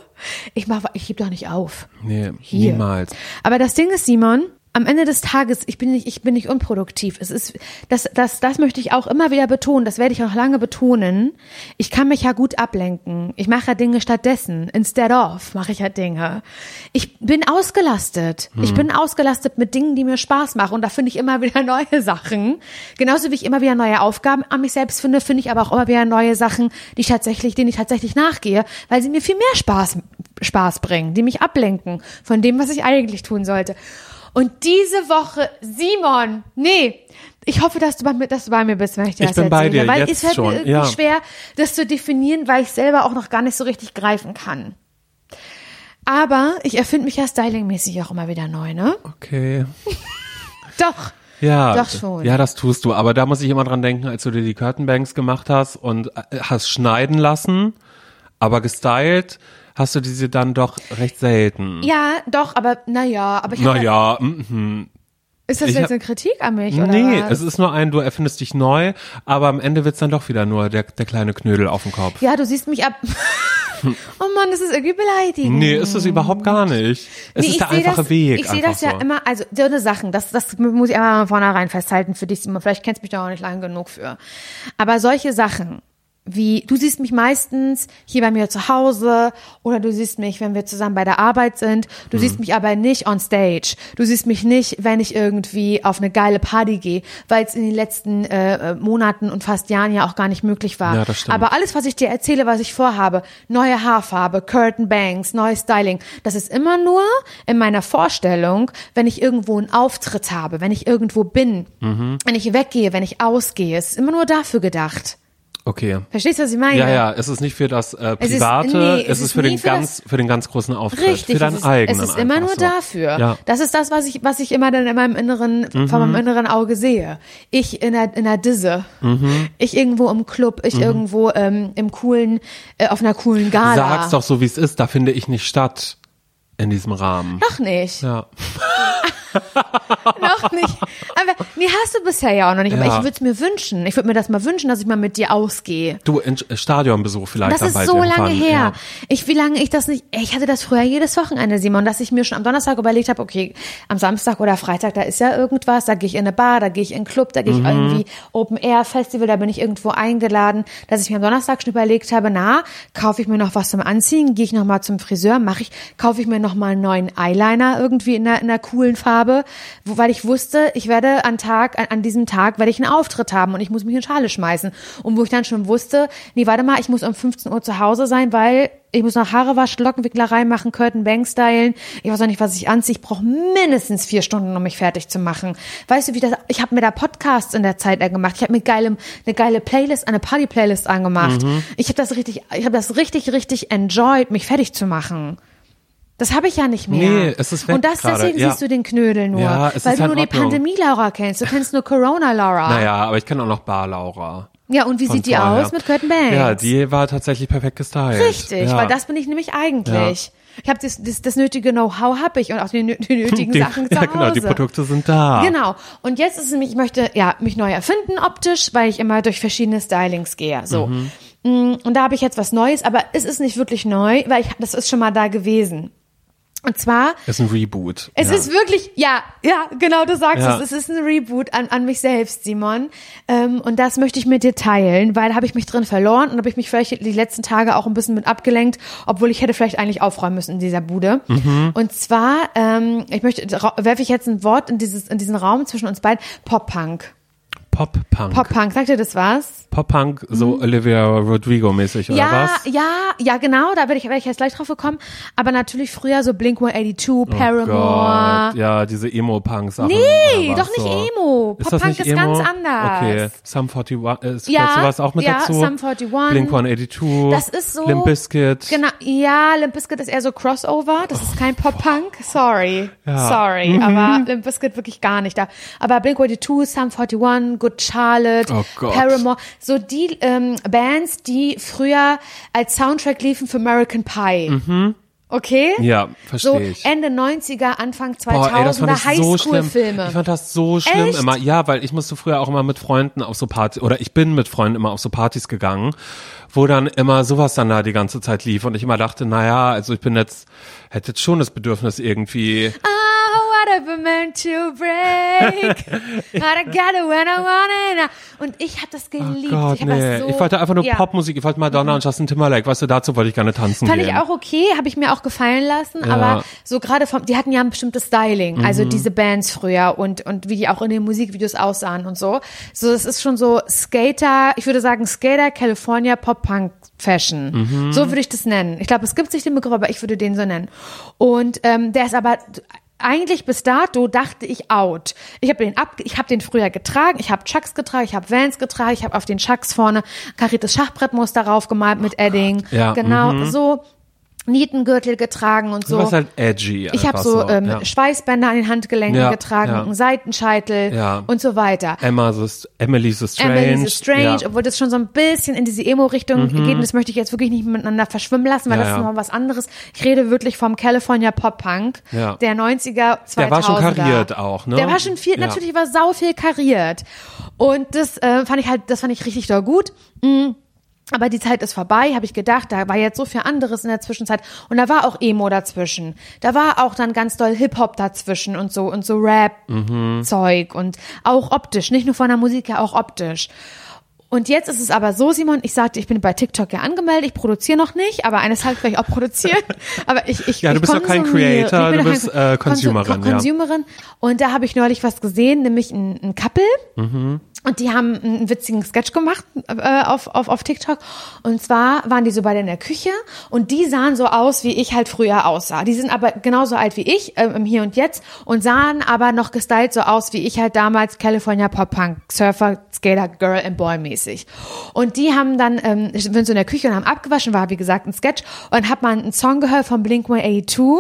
Speaker 1: Ich mach, ich gebe doch nicht auf.
Speaker 2: Nee,
Speaker 1: Hier.
Speaker 2: niemals.
Speaker 1: Aber das Ding ist, Simon, am Ende des Tages, ich bin nicht, ich bin nicht unproduktiv. Es ist, das, das, das möchte ich auch immer wieder betonen. Das werde ich auch lange betonen. Ich kann mich ja gut ablenken. Ich mache ja Dinge stattdessen. Instead of mache ich ja Dinge. Ich bin ausgelastet. Ich bin ausgelastet mit Dingen, die mir Spaß machen. Und da finde ich immer wieder neue Sachen. Genauso wie ich immer wieder neue Aufgaben an mich selbst finde, finde ich aber auch immer wieder neue Sachen, die ich tatsächlich, denen ich tatsächlich nachgehe, weil sie mir viel mehr Spaß, Spaß bringen, die mich ablenken von dem, was ich eigentlich tun sollte. Und diese Woche, Simon, nee, ich hoffe, dass du bei mir, dass du bei mir bist, wenn ich dir
Speaker 2: Ich
Speaker 1: das
Speaker 2: bin bei
Speaker 1: erzähle.
Speaker 2: dir,
Speaker 1: weil
Speaker 2: jetzt
Speaker 1: es fällt
Speaker 2: schon,
Speaker 1: mir irgendwie
Speaker 2: ja.
Speaker 1: schwer, das zu definieren, weil ich selber auch noch gar nicht so richtig greifen kann. Aber ich erfinde mich ja stylingmäßig auch immer wieder neu, ne?
Speaker 2: Okay.
Speaker 1: Doch.
Speaker 2: Ja,
Speaker 1: Doch schon.
Speaker 2: ja, das tust du. Aber da muss ich immer dran denken, als du dir die Curtainbanks gemacht hast und äh, hast schneiden lassen, aber gestylt hast du diese dann doch recht selten.
Speaker 1: Ja, doch, aber naja, aber ich
Speaker 2: Naja, mhm.
Speaker 1: ist das
Speaker 2: ich
Speaker 1: jetzt eine Kritik an mich oder
Speaker 2: nee,
Speaker 1: was?
Speaker 2: es ist nur ein, du erfindest dich neu, aber am Ende wird's dann doch wieder nur der, der kleine Knödel auf dem Kopf.
Speaker 1: Ja, du siehst mich ab. oh Mann, das ist irgendwie beleidigend.
Speaker 2: Nee, ist es überhaupt gar nicht. Es
Speaker 1: Nee,
Speaker 2: ist der einfache
Speaker 1: das,
Speaker 2: Weg.
Speaker 1: Ich sehe das ja
Speaker 2: so.
Speaker 1: immer, also so eine Sachen, das, das muss ich einmal von vornherein festhalten für dich, Simon. Vielleicht kennst du mich da auch nicht lang genug für. Aber solche Sachen, wie du siehst mich meistens hier bei mir zu Hause oder du siehst mich, wenn wir zusammen bei der Arbeit sind. Du
Speaker 2: Mhm.
Speaker 1: siehst mich aber nicht on stage. Du siehst mich nicht, wenn ich irgendwie auf eine geile Party gehe, weil es in den letzten äh, Monaten und fast Jahren ja auch gar nicht möglich war.
Speaker 2: Ja, das stimmt.
Speaker 1: Aber alles, was ich dir erzähle, was ich vorhabe, neue Haarfarbe, Curtain Bangs, neues Styling, das ist immer nur in meiner Vorstellung, wenn ich irgendwo einen Auftritt habe, wenn ich irgendwo bin,
Speaker 2: Mhm.
Speaker 1: wenn ich weggehe, wenn ich ausgehe. Es ist immer nur dafür gedacht.
Speaker 2: Okay.
Speaker 1: Verstehst du, was ich meine?
Speaker 2: Ja, ja, es ist nicht für das äh,
Speaker 1: Es ist-
Speaker 2: Private,
Speaker 1: nee,
Speaker 2: es, ist für
Speaker 1: nie
Speaker 2: den
Speaker 1: für
Speaker 2: ganz, für den ganz großen Auftritt,
Speaker 1: Richtig,
Speaker 2: für deinen
Speaker 1: es ist,
Speaker 2: eigenen.
Speaker 1: es ist immer nur
Speaker 2: so.
Speaker 1: dafür.
Speaker 2: Ja.
Speaker 1: Das ist das, was ich, was ich immer dann in meinem inneren, von
Speaker 2: Mhm.
Speaker 1: meinem inneren Auge sehe. Ich in der, in der Disse.
Speaker 2: Mhm.
Speaker 1: Ich irgendwo im Club, ich irgendwo ähm, im coolen, äh, auf einer coolen Gala.
Speaker 2: Sag's doch so, wie es ist, da finde ich nicht statt in diesem Rahmen.
Speaker 1: Noch nicht.
Speaker 2: Ja.
Speaker 1: Noch nicht. Aber nee, hast du bisher ja auch noch nicht. Aber
Speaker 2: Ja.
Speaker 1: ich würde es mir wünschen. Ich würde mir das mal wünschen, dass ich mal mit dir ausgehe.
Speaker 2: Du, in Stadionbesuch vielleicht
Speaker 1: Das ist so lange her.
Speaker 2: Ja.
Speaker 1: Ich, wie lange ich das nicht, ich hatte das früher jedes Wochenende, Simon, dass ich mir schon am Donnerstag überlegt habe, okay, am Samstag oder Freitag, da ist ja irgendwas, da gehe ich in eine Bar, da gehe ich in einen Club, da gehe ich
Speaker 2: Mhm.
Speaker 1: irgendwie Open Air Festival, da bin ich irgendwo eingeladen, dass ich mir am Donnerstag schon überlegt habe, na, kaufe ich mir noch was zum Anziehen, gehe ich noch mal zum Friseur, mache ich, kaufe ich mir noch mal einen neuen Eyeliner irgendwie in einer, in einer coolen Farbe, wo, weil ich wusste, ich werde an Tag, an, an diesem Tag werde ich einen Auftritt haben und ich muss mich in Schale schmeißen. Und wo ich dann schon wusste, nee, warte mal, ich muss um 15 Uhr zu Hause sein, weil ich muss noch Haare waschen, Lockenwicklerei machen, Curtain Bang stylen. Ich weiß auch nicht, was ich anziehe. Ich brauche mindestens vier Stunden, um mich fertig zu machen. Weißt du, wie das, ich habe mir da Podcasts in der Zeit gemacht. Ich habe mir geile, eine geile Playlist, eine Party-Playlist angemacht.
Speaker 2: Mhm.
Speaker 1: Ich habe das richtig, ich habe das richtig, richtig enjoyed, mich fertig zu machen. Das habe ich ja nicht mehr.
Speaker 2: Nee, es ist weg
Speaker 1: Und das deswegen
Speaker 2: ja.
Speaker 1: siehst du den Knödel nur,
Speaker 2: Ja, es
Speaker 1: weil
Speaker 2: ist
Speaker 1: du
Speaker 2: halt
Speaker 1: nur die. Pandemie-Laura kennst. Du kennst nur Corona-Laura.
Speaker 2: Naja, aber ich kenne auch noch Bar Laura.
Speaker 1: Ja, und wie
Speaker 2: von
Speaker 1: sieht die
Speaker 2: vorher.
Speaker 1: aus mit Curtain Bangs?
Speaker 2: Ja, die war tatsächlich perfekt gestylt.
Speaker 1: Richtig,
Speaker 2: ja.
Speaker 1: weil das bin ich nämlich eigentlich. Ich habe das, das, das nötige Know-how habe ich und auch die, die nötigen
Speaker 2: die,
Speaker 1: Sachen zu
Speaker 2: Ja,
Speaker 1: Hause.
Speaker 2: genau, die Produkte sind da.
Speaker 1: Genau. Und jetzt ist es nämlich, ich möchte ja mich neu erfinden optisch, weil ich immer durch verschiedene Stylings gehe. So.
Speaker 2: Mhm.
Speaker 1: Mm, Und da habe ich jetzt was Neues, aber es ist nicht wirklich neu, weil ich, das ist schon mal da gewesen. Und zwar
Speaker 2: Ist ein Reboot.
Speaker 1: es
Speaker 2: ja.
Speaker 1: ist wirklich, ja, ja, genau, du sagst
Speaker 2: Ja.
Speaker 1: es. Es ist ein Reboot an, an mich selbst, Simon. Ähm, und das möchte ich mit dir teilen, weil da habe ich mich drin verloren und habe ich mich vielleicht die letzten Tage auch ein bisschen mit abgelenkt, obwohl ich hätte vielleicht eigentlich aufräumen müssen in dieser Bude.
Speaker 2: Mhm.
Speaker 1: Und zwar, ähm, ich möchte, werfe ich jetzt ein Wort in dieses, in diesen Raum zwischen uns beiden. Pop-Punk.
Speaker 2: Pop-Punk.
Speaker 1: Pop-Punk, sagt dir das was?
Speaker 2: Pop-Punk, so Olivia Rodrigo-mäßig, oder
Speaker 1: Mhm. Ja,
Speaker 2: was?
Speaker 1: ja, ja, genau, da werde ich, werde ich jetzt gleich drauf gekommen. Aber natürlich früher so Blink-182, Paramore.
Speaker 2: Oh Gott, ja, diese Emo-Punk-Sachen.
Speaker 1: Nee, doch nicht
Speaker 2: so. Ist
Speaker 1: Pop-Punk ist
Speaker 2: Emo?
Speaker 1: ganz anders.
Speaker 2: Okay, Sum 41, äh, ist
Speaker 1: Ja,
Speaker 2: sowas auch mit
Speaker 1: ja,
Speaker 2: dazu?
Speaker 1: Sum 41.
Speaker 2: Blink 182.
Speaker 1: Das ist so-
Speaker 2: Limp Bizkit.
Speaker 1: Genau, ja, Limp Bizkit ist eher so Crossover. Das ist kein Pop-Punk. Sorry.
Speaker 2: Ja.
Speaker 1: Sorry. Aber Limp Bizkit wirklich gar nicht da. Aber Blink-182, Sum 41, Good Charlotte,
Speaker 2: Oh.
Speaker 1: Paramore. So die ähm, Bands, die früher als Soundtrack liefen für American Pie. Okay?
Speaker 2: Ja,
Speaker 1: So
Speaker 2: verstehe ich.
Speaker 1: Ende 90er, Anfang
Speaker 2: Boah, ey, das
Speaker 1: 2000er
Speaker 2: fand ich so schlimm.
Speaker 1: Highschool-Filme.
Speaker 2: Ich fand das so schlimm
Speaker 1: Echt?
Speaker 2: immer. Ja, weil ich musste früher auch immer mit Freunden auf so Partys, oder ich bin mit Freunden immer auf so Partys gegangen, wo dann immer sowas dann da die ganze Zeit lief und ich immer dachte, naja, also ich bin jetzt, hätte jetzt schon das Bedürfnis irgendwie,
Speaker 1: Oh, what ever meant to break. I got it when I want it. Und ich habe das geliebt.
Speaker 2: Oh Gott,
Speaker 1: ich
Speaker 2: nee.
Speaker 1: das so,
Speaker 2: ich wollte einfach nur
Speaker 1: ja. Mhm.
Speaker 2: Popmusik, ich wollte Madonna und Justin Timberlake, weißt du, dazu wollte ich gerne tanzen
Speaker 1: Fand
Speaker 2: gehen.
Speaker 1: ich auch okay, habe ich mir auch gefallen lassen,
Speaker 2: Ja.
Speaker 1: aber so gerade vom, die hatten ja ein bestimmtes Styling,
Speaker 2: Mhm.
Speaker 1: also diese Bands früher und und wie die auch in den Musikvideos aussahen und so. So, es ist schon so Skater, ich würde sagen Skater California Pop Punk Fashion.
Speaker 2: Mhm.
Speaker 1: So würde ich das nennen. Ich glaube, es gibt nicht den Begriff, aber ich würde den so nennen. Und ähm, der ist aber eigentlich bis dato dachte ich out. Ich habe den ab, ich habe den früher getragen. Ich habe Chucks getragen, ich habe Vans getragen, ich habe auf den Chucks vorne kariertes Schachbrettmuster draufgemalt mit Edding.
Speaker 2: Ja,
Speaker 1: genau
Speaker 2: mhm.
Speaker 1: so. Nietengürtel getragen und
Speaker 2: Du
Speaker 1: so.
Speaker 2: warst halt edgy.
Speaker 1: ich habe
Speaker 2: einfach
Speaker 1: so, ähm,
Speaker 2: ja.
Speaker 1: Schweißbänder an den Handgelenken
Speaker 2: Ja,
Speaker 1: getragen,
Speaker 2: ja.
Speaker 1: einen Seitenscheitel
Speaker 2: Ja.
Speaker 1: und so weiter.
Speaker 2: Emma so, Emily so strange.
Speaker 1: Emily so Strange.
Speaker 2: Mhm.
Speaker 1: obwohl das schon so ein bisschen in diese Emo-Richtung geht. Und das möchte ich jetzt wirklich nicht miteinander verschwimmen lassen, weil das ist
Speaker 2: ja.
Speaker 1: noch was anderes. Ich rede wirklich vom California Pop-Punk
Speaker 2: Ja.
Speaker 1: der 90er, 2000er.
Speaker 2: Der war schon kariert auch, ne?
Speaker 1: Der war schon viel, natürlich war sau viel kariert. Und das äh, fand ich halt, das fand ich richtig doll gut. Mm. Aber die Zeit ist vorbei, habe ich gedacht. Da war jetzt so viel anderes in der Zwischenzeit. Und da war auch Emo dazwischen. Da war auch dann ganz doll Hip-Hop dazwischen und so und so Rap-Zeug und auch optisch. Nicht nur von der Musik her, auch optisch. Und jetzt ist es aber so, Simon, ich sagte, ich bin bei TikTok ja angemeldet, ich produziere noch nicht, aber eines Tages werde ich auch produzieren. Aber ich, ich,
Speaker 2: Ja, du
Speaker 1: ich
Speaker 2: bist doch kein. Creator, du bist,
Speaker 1: kein
Speaker 2: äh, Consumerin, ja.
Speaker 1: Consumerin. Und da habe ich neulich was gesehen, nämlich ein, ein Couple.
Speaker 2: Mhm.
Speaker 1: Und die haben einen witzigen Sketch gemacht äh, auf, auf, auf TikTok. Und zwar waren die so beide in der Küche und die sahen so aus, wie ich halt früher aussah. Die sind aber genauso alt wie ich ähm, Hier und Jetzt und sahen aber noch gestylt so aus, wie ich halt damals California Pop Punk, Surfer, Skater, Girl and Boy mäßig. Und die haben dann, ähm, sind so in der Küche und haben abgewaschen, war wie gesagt ein Sketch. Und hat man einen Song gehört von Blink-182.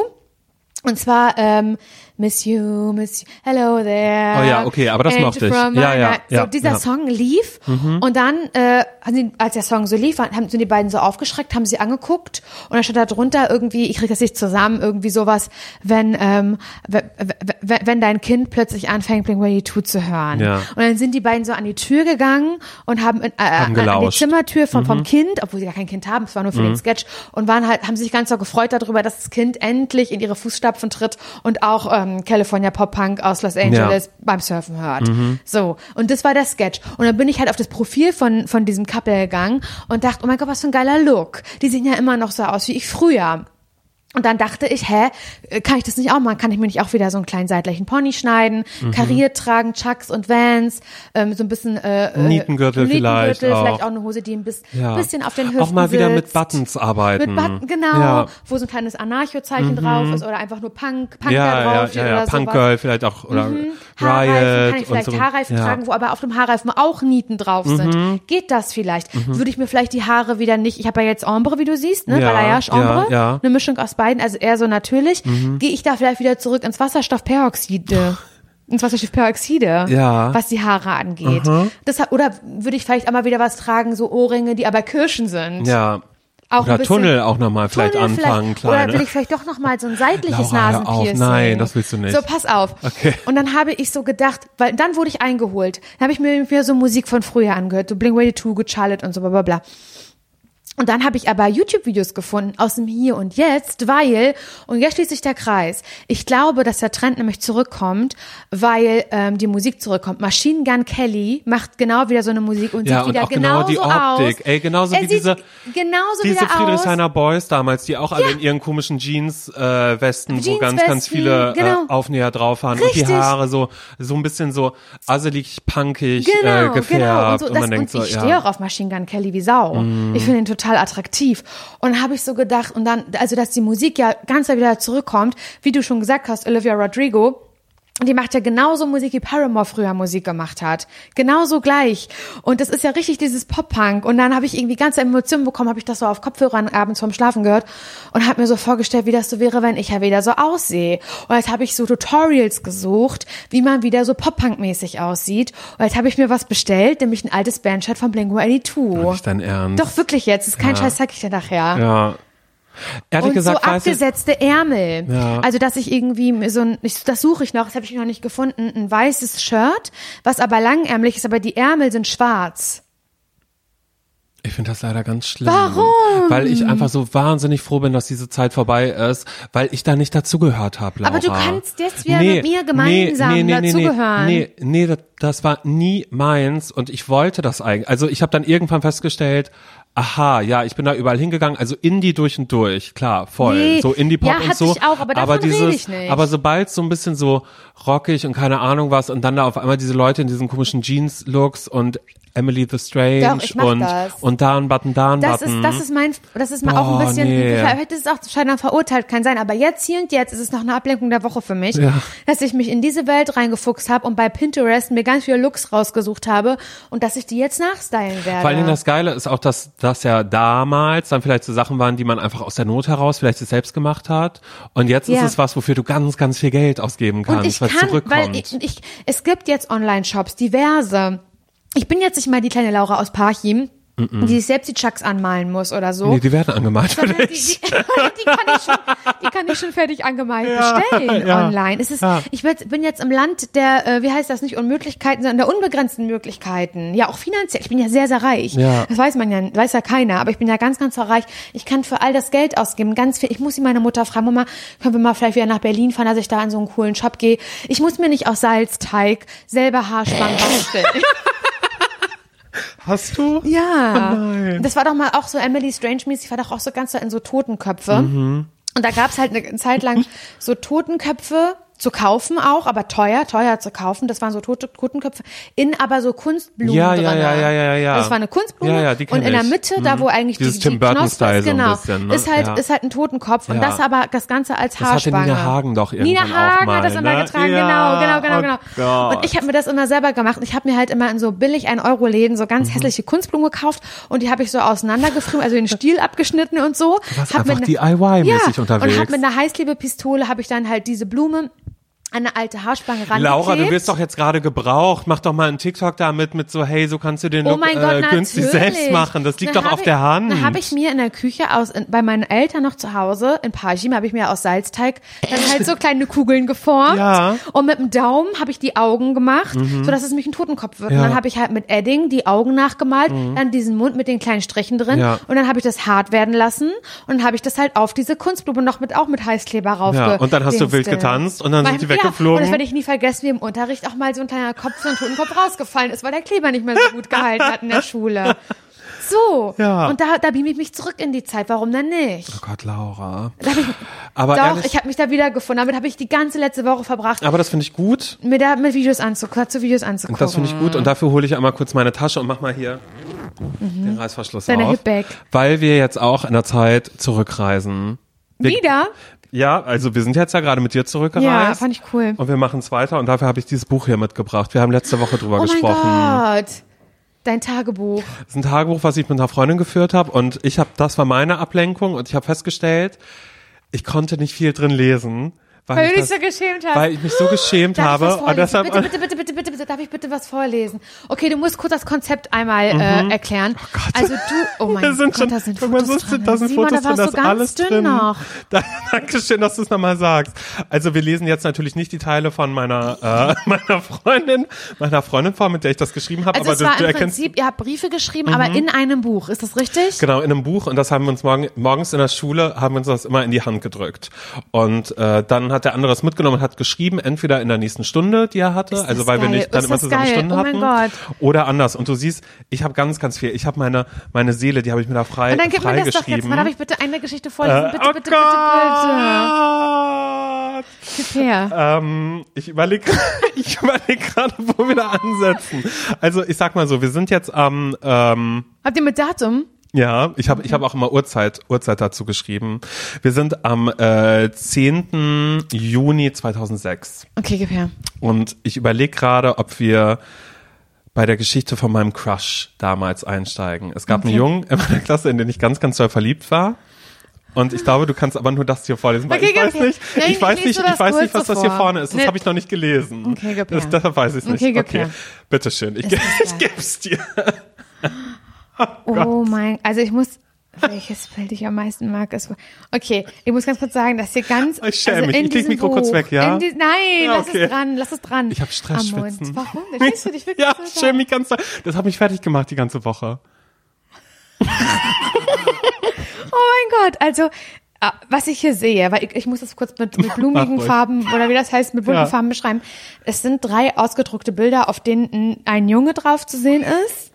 Speaker 1: Und zwar ähm, Miss You, Miss You, Hello there.
Speaker 2: Oh ja, okay, aber das mochte ich. Ja, ja,
Speaker 1: night. So
Speaker 2: ja,
Speaker 1: dieser
Speaker 2: ja. Mhm.
Speaker 1: Song lief und dann, äh, haben sie, als der Song so lief, haben, sind die beiden so aufgeschreckt, haben sie angeguckt und dann stand da drunter irgendwie, ich kriege das nicht zusammen, irgendwie sowas, wenn ähm, wenn dein Kind plötzlich anfängt, Blink-182 zu hören.
Speaker 2: Ja.
Speaker 1: Und dann sind die beiden so an die Tür gegangen und haben, in, äh, an, an die. Zimmertür von,
Speaker 2: Mhm.
Speaker 1: vom Kind, obwohl sie gar kein Kind haben, es war nur für den Sketch und waren halt, haben sich ganz so gefreut darüber, dass das Kind endlich in ihre Fußstapfen tritt und auch ähm, California Pop Punk aus Los Angeles beim Surfen hört. So. Und das war der Sketch. Und dann bin ich halt auf das Profil von, von diesem Couple gegangen und dachte, oh mein Gott, was für ein geiler Look. Die sehen ja immer noch so aus wie ich früher. Und dann dachte ich, hä, kann ich das nicht auch machen? Kann ich mir nicht auch wieder so einen kleinen seitlichen Pony schneiden,
Speaker 2: Mhm.
Speaker 1: kariert tragen, Chucks und Vans, ähm, so ein bisschen äh, äh,
Speaker 2: Nietengürtel vielleicht
Speaker 1: Nietengürtel,
Speaker 2: auch.
Speaker 1: vielleicht auch eine Hose, die ein bis,
Speaker 2: Ja.
Speaker 1: bisschen auf den Hüften
Speaker 2: Auch mal wieder mit
Speaker 1: sitzt.
Speaker 2: Buttons arbeiten.
Speaker 1: Mit Button, genau,
Speaker 2: Ja. Mhm.
Speaker 1: wo so ein kleines Anarcho-Zeichen drauf ist oder einfach nur Punk, Punk
Speaker 2: Ja, ja,
Speaker 1: drauf steht
Speaker 2: ja, ja,
Speaker 1: oder
Speaker 2: Punk
Speaker 1: sowas.
Speaker 2: Girl vielleicht auch oder
Speaker 1: Haarreifen, kann
Speaker 2: Riot
Speaker 1: ich
Speaker 2: und
Speaker 1: vielleicht
Speaker 2: so.
Speaker 1: Haarreifen
Speaker 2: ja. Mhm.
Speaker 1: tragen, wo aber auf dem Haarreifen auch Nieten drauf sind. Geht das vielleicht? Würde ich mir vielleicht die Haare wieder nicht, ich habe ja jetzt Ombre, wie du siehst, ne?
Speaker 2: Ja,
Speaker 1: Balayage Ombre,
Speaker 2: ja, ja.
Speaker 1: eine Mischung aus beiden, also eher so natürlich. Gehe ich da vielleicht wieder zurück ins Wasserstoffperoxide? ins Wasserstoffperoxide,
Speaker 2: Ja.
Speaker 1: was die Haare angeht. Das, oder würde ich vielleicht einmal wieder was tragen, so Ohrringe, die aber Kirschen sind.
Speaker 2: Ja.
Speaker 1: Auch
Speaker 2: oder
Speaker 1: bisschen-
Speaker 2: Tunnel auch nochmal vielleicht anfangen,
Speaker 1: vielleicht. Oder will ich vielleicht doch noch mal so ein seitliches
Speaker 2: Laura, auf.
Speaker 1: Nasenpiercing?
Speaker 2: Nein, das willst du nicht.
Speaker 1: So, pass auf.
Speaker 2: Okay.
Speaker 1: Und dann habe ich so gedacht, weil dann wurde ich eingeholt. Dann habe ich mir wieder so Musik von früher angehört, so Blink 182, Good Charlotte und so bla bla bla. Und dann habe ich aber YouTube-Videos gefunden aus dem Hier und Jetzt, weil, und jetzt schließt sich der Kreis, ich glaube, dass der Trend nämlich zurückkommt, weil ähm, die Musik zurückkommt. Machine Gun Kelly macht genau wieder so eine Musik und
Speaker 2: Ja,
Speaker 1: sieht
Speaker 2: und
Speaker 1: wieder
Speaker 2: auch genau die Optik.
Speaker 1: aus.
Speaker 2: Ey, genauso
Speaker 1: er
Speaker 2: wie diese-
Speaker 1: genauso
Speaker 2: Diese. Friedrichshainer Boys damals, die auch alle in ihren komischen Jeans-Westen, äh, Westen, wo ganz, ganz viele
Speaker 1: genau.
Speaker 2: äh, Aufnäher drauf waren und die
Speaker 1: Richtig.
Speaker 2: Haare so, so ein bisschen so asselig, punkig
Speaker 1: Genau,
Speaker 2: äh, gefärbt.
Speaker 1: genau. Und, so, das,
Speaker 2: man denkt
Speaker 1: und
Speaker 2: so,
Speaker 1: ich
Speaker 2: ja.
Speaker 1: Stehe auch auf Machine Gun Kelly wie Sau. Ich finde ihn total attraktiv. Und habe ich so gedacht, und dann, also dass die Musik ja ganz wieder zurückkommt, wie du schon gesagt hast, Olivia Rodrigo. Die macht ja genauso Musik, wie Paramore früher Musik gemacht hat. Genauso gleich. Und das ist ja richtig dieses Pop-Punk. Und dann habe ich irgendwie ganze Emotionen bekommen, habe ich das so auf Kopfhörern abends vorm Schlafen gehört und habe mir so vorgestellt, wie das so wäre, wenn ich ja wieder so aussehe. Und jetzt habe ich so Tutorials gesucht, wie man wieder so Pop-Punk-mäßig aussieht. Und jetzt habe ich mir was bestellt, nämlich ein altes Bandshirt von Blink-182.
Speaker 2: Nicht dein Ernst.
Speaker 1: Doch, wirklich jetzt. Das ist kein Scheiß, sag ich dir nachher.
Speaker 2: Ja. Ehrlich
Speaker 1: Und
Speaker 2: gesagt,
Speaker 1: so abgesetzte Ärmel.
Speaker 2: Ja.
Speaker 1: Also, dass ich irgendwie so ein, ich, das suche ich noch, das habe ich noch nicht gefunden, ein weißes Shirt, was aber langärmlich ist, aber die Ärmel sind schwarz.
Speaker 2: Ich finde das leider ganz schlimm.
Speaker 1: Warum?
Speaker 2: Weil ich einfach so wahnsinnig froh bin, dass diese Zeit vorbei ist, weil ich da nicht dazugehört habe.
Speaker 1: Aber du kannst jetzt wieder mit mir gemeinsam dazugehören.
Speaker 2: Nee, nee, das, das war nie meins und ich wollte das eigentlich. Also ich habe dann irgendwann festgestellt, aha, ja, ich bin da überall hingegangen, also Indie durch und durch, klar, voll.
Speaker 1: Nee.
Speaker 2: So Indie-Pop
Speaker 1: Ja,
Speaker 2: und so.
Speaker 1: ich auch, aber davon
Speaker 2: dieses,
Speaker 1: rede ich nicht.
Speaker 2: Aber sobald so ein bisschen so rockig und keine Ahnung was und dann da auf einmal diese Leute in diesen komischen Jeans-Looks und Emily the Strange
Speaker 1: Doch,
Speaker 2: und,
Speaker 1: das.
Speaker 2: und da ein Button, da ein
Speaker 1: Das
Speaker 2: Button.
Speaker 1: ist, das ist mein, das ist mal auch ein bisschen,
Speaker 2: nee.
Speaker 1: vielleicht ist es auch scheinbar verurteilt, kann sein, aber jetzt hier und jetzt ist es noch eine Ablenkung der Woche für mich,
Speaker 2: Ja.
Speaker 1: dass ich mich in diese Welt reingefuchst habe und bei Pinterest mir ganz viele Looks rausgesucht habe und dass ich die jetzt nachstylen werde.
Speaker 2: Vor allen Dingen das Geile ist auch, dass das ja damals dann vielleicht so Sachen waren, die man einfach aus der Not heraus vielleicht selbst gemacht hat. Und jetzt ist
Speaker 1: Ja.
Speaker 2: es was, wofür du ganz, ganz viel Geld ausgeben kannst,
Speaker 1: Und ich
Speaker 2: was
Speaker 1: kann,
Speaker 2: zurückkommt.
Speaker 1: weil ich, ich, es gibt jetzt Online-Shops, diverse. Ich bin jetzt nicht mal die kleine Laura aus Parchim, die sich selbst die Chucks anmalen muss oder so.
Speaker 2: nee, die werden angemalt.
Speaker 1: Sondern die, die, die, kann ich schon, die kann ich schon fertig angemalt bestellen
Speaker 2: ja.
Speaker 1: online. Es ist,
Speaker 2: Ja.
Speaker 1: Ich bin jetzt im Land der, äh, wie heißt das, nicht Unmöglichkeiten, sondern der unbegrenzten Möglichkeiten. Ja, auch finanziell. Ich bin ja sehr, sehr reich.
Speaker 2: Ja.
Speaker 1: Das weiß man ja, weiß ja keiner, aber ich bin ja ganz, ganz reich. Ich kann für all das Geld ausgeben, ganz viel. Ich muss sie meine Mutter fragen, Mama, können wir mal vielleicht wieder nach Berlin fahren, dass ich da in so einen coolen Shop gehe. Ich muss mir nicht aus Salzteig selber Haarspangen basteln.
Speaker 2: Hast du?
Speaker 1: Ja. Das war doch mal auch so Emily Strange-mäßig, war doch auch so ganz so in so Totenköpfe.
Speaker 2: Mhm.
Speaker 1: Und da gab's halt eine Zeit lang so Totenköpfe zu kaufen auch, aber teuer, teuer zu kaufen. Das waren so tote Totenköpfe in aber so Kunstblumen
Speaker 2: Ja,
Speaker 1: drin.
Speaker 2: ja, ja, ja, ja, ja.
Speaker 1: Das war eine Kunstblume
Speaker 2: Ja, ja, die
Speaker 1: und in der
Speaker 2: ich.
Speaker 1: Mitte, da wo eigentlich
Speaker 2: Dieses
Speaker 1: die,
Speaker 2: Tim
Speaker 1: die
Speaker 2: Burton Style
Speaker 1: ist,
Speaker 2: so ein
Speaker 1: genau,
Speaker 2: bisschen, ne?
Speaker 1: ist halt
Speaker 2: Ja.
Speaker 1: ist halt ein Totenkopf und das aber das Ganze als
Speaker 2: Das hatte
Speaker 1: Haarspange.
Speaker 2: Nina Hagen doch
Speaker 1: Nina
Speaker 2: irgendwann auch
Speaker 1: Hagen
Speaker 2: mal,
Speaker 1: hat das immer
Speaker 2: ne?
Speaker 1: getragen,
Speaker 2: Ja,
Speaker 1: genau, genau, genau,
Speaker 2: oh
Speaker 1: genau. Und ich habe mir das immer selber gemacht. Ich habe mir halt immer in so billig 1 Euro Läden so
Speaker 2: Mhm.
Speaker 1: ganz hässliche Kunstblumen gekauft und die habe ich so auseinandergefriemt, also den Stiel abgeschnitten und so.
Speaker 2: Du warst
Speaker 1: Hab
Speaker 2: einfach
Speaker 1: ne-
Speaker 2: DIY-mäßig
Speaker 1: ja,
Speaker 2: unterwegs.
Speaker 1: Und habe mit einer Heißklebepistole habe ich dann halt diese Blume an eine alte Haarspange rangeklebt.
Speaker 2: Laura, du wirst doch jetzt gerade gebraucht. Mach doch mal einen TikTok damit mit so, hey, so kannst du den
Speaker 1: Oh
Speaker 2: Look
Speaker 1: mein Gott,
Speaker 2: äh, günstig selbst machen. Das liegt
Speaker 1: Dann
Speaker 2: doch auf
Speaker 1: ich,
Speaker 2: der Hand.
Speaker 1: Dann habe ich mir in der Küche aus, in, bei meinen Eltern noch zu Hause, in Pajim, habe ich mir aus Salzteig dann halt so kleine Kugeln geformt.
Speaker 2: Ja. Mhm.
Speaker 1: Und mit dem Daumen habe ich die Augen gemacht, so dass es mich ein Totenkopf wird. Und
Speaker 2: Ja. Mhm.
Speaker 1: dann habe ich halt mit Edding die Augen nachgemalt, dann diesen Mund mit den kleinen Strichen drin.
Speaker 2: Ja.
Speaker 1: Und dann habe ich das hart werden lassen und dann habe ich das halt auf diese Kunstblume noch mit, auch mit Heißkleber rauf.
Speaker 2: Ja, und dann hast du wild getanzt und dann sind die
Speaker 1: Ja,
Speaker 2: weggeflogen.
Speaker 1: und das werde ich nie vergessen, wie im Unterricht auch mal so ein kleiner Kopf, so ein Totenkopf rausgefallen ist, weil der Kleber nicht mehr so gut gehalten hat in der Schule. so.
Speaker 2: Ja.
Speaker 1: Und da, da beam ich mich zurück in die Zeit. Warum denn nicht?
Speaker 2: Oh Gott, Laura.
Speaker 1: Ich,
Speaker 2: Aber
Speaker 1: doch,
Speaker 2: ehrlich,
Speaker 1: ich habe mich da wiedergefunden. Damit habe ich die ganze letzte Woche verbracht,
Speaker 2: aber das finde ich gut.
Speaker 1: mir da mit Videos anzugucken, zu Videos anzugucken.
Speaker 2: Das finde ich gut. Und dafür hole ich einmal kurz meine Tasche und mach mal hier den Reißverschluss
Speaker 1: Deine
Speaker 2: auf.
Speaker 1: Hipbag.
Speaker 2: Weil wir jetzt auch in der Zeit zurückreisen. Wir,
Speaker 1: Wieder?
Speaker 2: Ja, also wir sind jetzt ja gerade mit dir zurückgereist.
Speaker 1: Ja, fand ich cool.
Speaker 2: Und wir machen es weiter und dafür habe ich dieses Buch hier mitgebracht. Wir haben letzte Woche drüber
Speaker 1: Oh mein
Speaker 2: gesprochen.
Speaker 1: Gott. Dein Tagebuch.
Speaker 2: Das ist ein Tagebuch, was ich mit einer Freundin geführt habe und ich habe, das war meine Ablenkung und ich habe festgestellt, ich konnte nicht viel drin lesen, weil,
Speaker 1: Weil
Speaker 2: ich
Speaker 1: du dich
Speaker 2: das,
Speaker 1: so geschämt hast.
Speaker 2: weil ich mich so geschämt
Speaker 1: Darf
Speaker 2: habe und deshalb
Speaker 1: bitte, bitte, bitte, bitte, bitte, bitte, darf ich bitte was vorlesen? Okay, du musst kurz das Konzept einmal äh, erklären. Also du, oh mein
Speaker 2: Da sind
Speaker 1: Gott,
Speaker 2: schon,
Speaker 1: da sind Fotos
Speaker 2: so
Speaker 1: drin.
Speaker 2: da sind
Speaker 1: Simon,
Speaker 2: Fotos
Speaker 1: da
Speaker 2: drin,
Speaker 1: warst
Speaker 2: da
Speaker 1: du
Speaker 2: ist
Speaker 1: ganz
Speaker 2: alles drin.
Speaker 1: noch.
Speaker 2: Da, Dankeschön, dass du es nochmal sagst. Also wir lesen jetzt natürlich nicht die Teile von meiner äh, meiner Freundin, meiner Freundin vor, mit der ich das geschrieben habe,
Speaker 1: Also
Speaker 2: aber
Speaker 1: es
Speaker 2: du,
Speaker 1: war
Speaker 2: du
Speaker 1: im
Speaker 2: erkennst
Speaker 1: Prinzip, ihr habt Briefe geschrieben, aber in einem Buch. Ist das richtig?
Speaker 2: Genau, in einem Buch und das haben wir uns morgen, morgens in der Schule, haben wir uns das immer in die Hand gedrückt. Und äh, dann hat der andere es mitgenommen und hat geschrieben, entweder in der nächsten Stunde, die er hatte, also weil wir
Speaker 1: geil.
Speaker 2: nicht dann immer zusammen
Speaker 1: geil.
Speaker 2: Stunden
Speaker 1: Oh
Speaker 2: hatten.
Speaker 1: Gott.
Speaker 2: Oder anders. Und du siehst, ich habe ganz, ganz viel. Ich habe meine, meine Seele, die habe ich mir da frei,
Speaker 1: Und dann gib mir das doch jetzt mal. Darf ich bitte eine Geschichte vorlesen?
Speaker 2: Äh,
Speaker 1: bitte,
Speaker 2: oh
Speaker 1: bitte, bitte, bitte.
Speaker 2: Gott.
Speaker 1: Gib her.
Speaker 2: Ähm, ich überlege ich überleg gerade, wo wir da ansetzen. Also ich sag mal so, wir sind jetzt am ähm,
Speaker 1: Habt ihr mit Datum?
Speaker 2: Ja, ich habe ich hab auch immer Uhrzeit, Uhrzeit dazu geschrieben. Wir sind am äh, 10. Juni 2006
Speaker 1: Okay, gib her.
Speaker 2: und ich überlege gerade, ob wir bei der Geschichte von meinem Crush damals einsteigen. Es gab einen
Speaker 1: Okay.
Speaker 2: Jungen in meiner Klasse, in den ich ganz, ganz doll verliebt war. Und ich glaube, du kannst aber nur das hier vorlesen, weil
Speaker 1: Okay,
Speaker 2: ich weiß nicht,
Speaker 1: Ja,
Speaker 2: ich
Speaker 1: ich
Speaker 2: weiß nicht, ich
Speaker 1: das
Speaker 2: weiß nicht, was das hier
Speaker 1: vor.
Speaker 2: vorne ist. Das
Speaker 1: Nee.
Speaker 2: habe ich noch nicht gelesen.
Speaker 1: Okay, gib
Speaker 2: das,
Speaker 1: her.
Speaker 2: deshalb weiß ich es nicht.
Speaker 1: Okay,
Speaker 2: Okay, bitteschön. Ich,
Speaker 1: das
Speaker 2: ich geb's dir.
Speaker 1: Oh mein, also ich muss, welches Bild ich am meisten mag, ist, okay, ich muss ganz kurz sagen, dass hier ganz,
Speaker 2: Ich schäme
Speaker 1: also
Speaker 2: mich.
Speaker 1: in
Speaker 2: Ich leg Mikro kurz
Speaker 1: Buch,
Speaker 2: weg, ja?
Speaker 1: Die, nein,
Speaker 2: Ja,
Speaker 1: lass
Speaker 2: okay.
Speaker 1: es dran, lass es dran.
Speaker 2: Ich hab Stressschwitzen.
Speaker 1: Mund. Warum? Da stehst du dich wirklich
Speaker 2: Ja,
Speaker 1: so
Speaker 2: ich schäme mich ganz. Das hat mich fertig gemacht die ganze Woche.
Speaker 1: Oh mein Gott, also ah, was ich hier sehe, weil ich, ich muss das kurz mit, mit blumigen. Farben oder wie das heißt, mit bunten
Speaker 2: Ja.
Speaker 1: Farben beschreiben. Es sind drei ausgedruckte Bilder, auf denen ein Junge drauf zu sehen ist.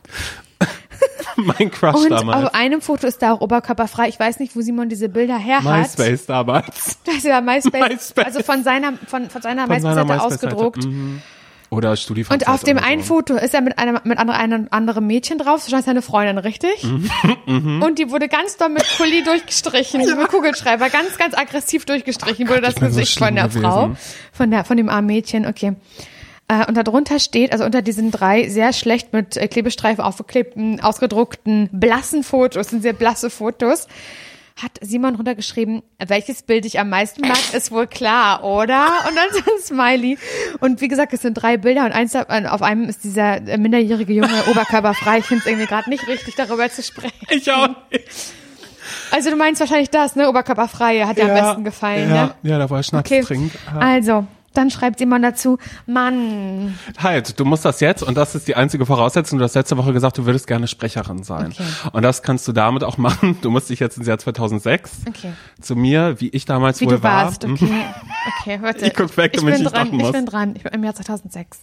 Speaker 2: mein Crush
Speaker 1: Und
Speaker 2: damals.
Speaker 1: auf einem Foto ist da auch oberkörperfrei. Ich weiß nicht, wo Simon diese Bilder her hat.
Speaker 2: MySpace damals.
Speaker 1: Das ist ja MySpace,
Speaker 2: MySpace.
Speaker 1: also von seiner, von, von seiner MySpace-Seite ausgedruckt.
Speaker 2: Mhm. Oder StudiVZ.
Speaker 1: Und auf dem einen
Speaker 2: so.
Speaker 1: Foto ist er mit einem, mit anderem, einem anderem Mädchen drauf, wahrscheinlich seine Freundin, richtig?
Speaker 2: Mhm.
Speaker 1: Und die wurde ganz doll mit Kuli durchgestrichen, mit Kugelschreiber, ganz, ganz aggressiv durchgestrichen wurde das
Speaker 2: ich bin so
Speaker 1: Gesicht von der
Speaker 2: gewesen.
Speaker 1: Frau, von der, von dem armen Mädchen, okay. Äh, und darunter steht, also unter diesen drei sehr schlecht mit äh, Klebestreifen aufgeklebten, ausgedruckten, blassen Fotos, sind sehr blasse Fotos, hat Simon runtergeschrieben, welches Bild ich am meisten mag, ist wohl klar, oder? Und dann so ein Smiley. Und wie gesagt, es sind drei Bilder und eins davon- auf einem ist dieser äh, minderjährige Junge oberkörperfrei. Ich finde es irgendwie gerade nicht richtig, darüber zu sprechen.
Speaker 2: Ich auch nicht.
Speaker 1: Also du meinst wahrscheinlich das, ne? Oberkörperfrei hat dir am besten gefallen,
Speaker 2: ja,
Speaker 1: ne?
Speaker 2: Ja, da wo er Schnaps
Speaker 1: Okay.
Speaker 2: trinkt. Ja.
Speaker 1: Also, dann schreibt Simon dazu, Mann,
Speaker 2: Halt, du musst das jetzt, und das ist die einzige Voraussetzung, du hast letzte Woche gesagt, du würdest gerne Sprecherin sein.
Speaker 1: Okay.
Speaker 2: Und das kannst du damit auch machen. Du musst dich jetzt ins Jahr 2006
Speaker 1: Okay.
Speaker 2: zu mir, wie ich damals
Speaker 1: wie
Speaker 2: wohl
Speaker 1: du warst,
Speaker 2: war.
Speaker 1: okay. Okay, warte.
Speaker 2: Ich guck weg,
Speaker 1: ich
Speaker 2: damit
Speaker 1: bin
Speaker 2: ich
Speaker 1: dran, ich
Speaker 2: muss.
Speaker 1: bin dran. Ich bin im Jahr 2006.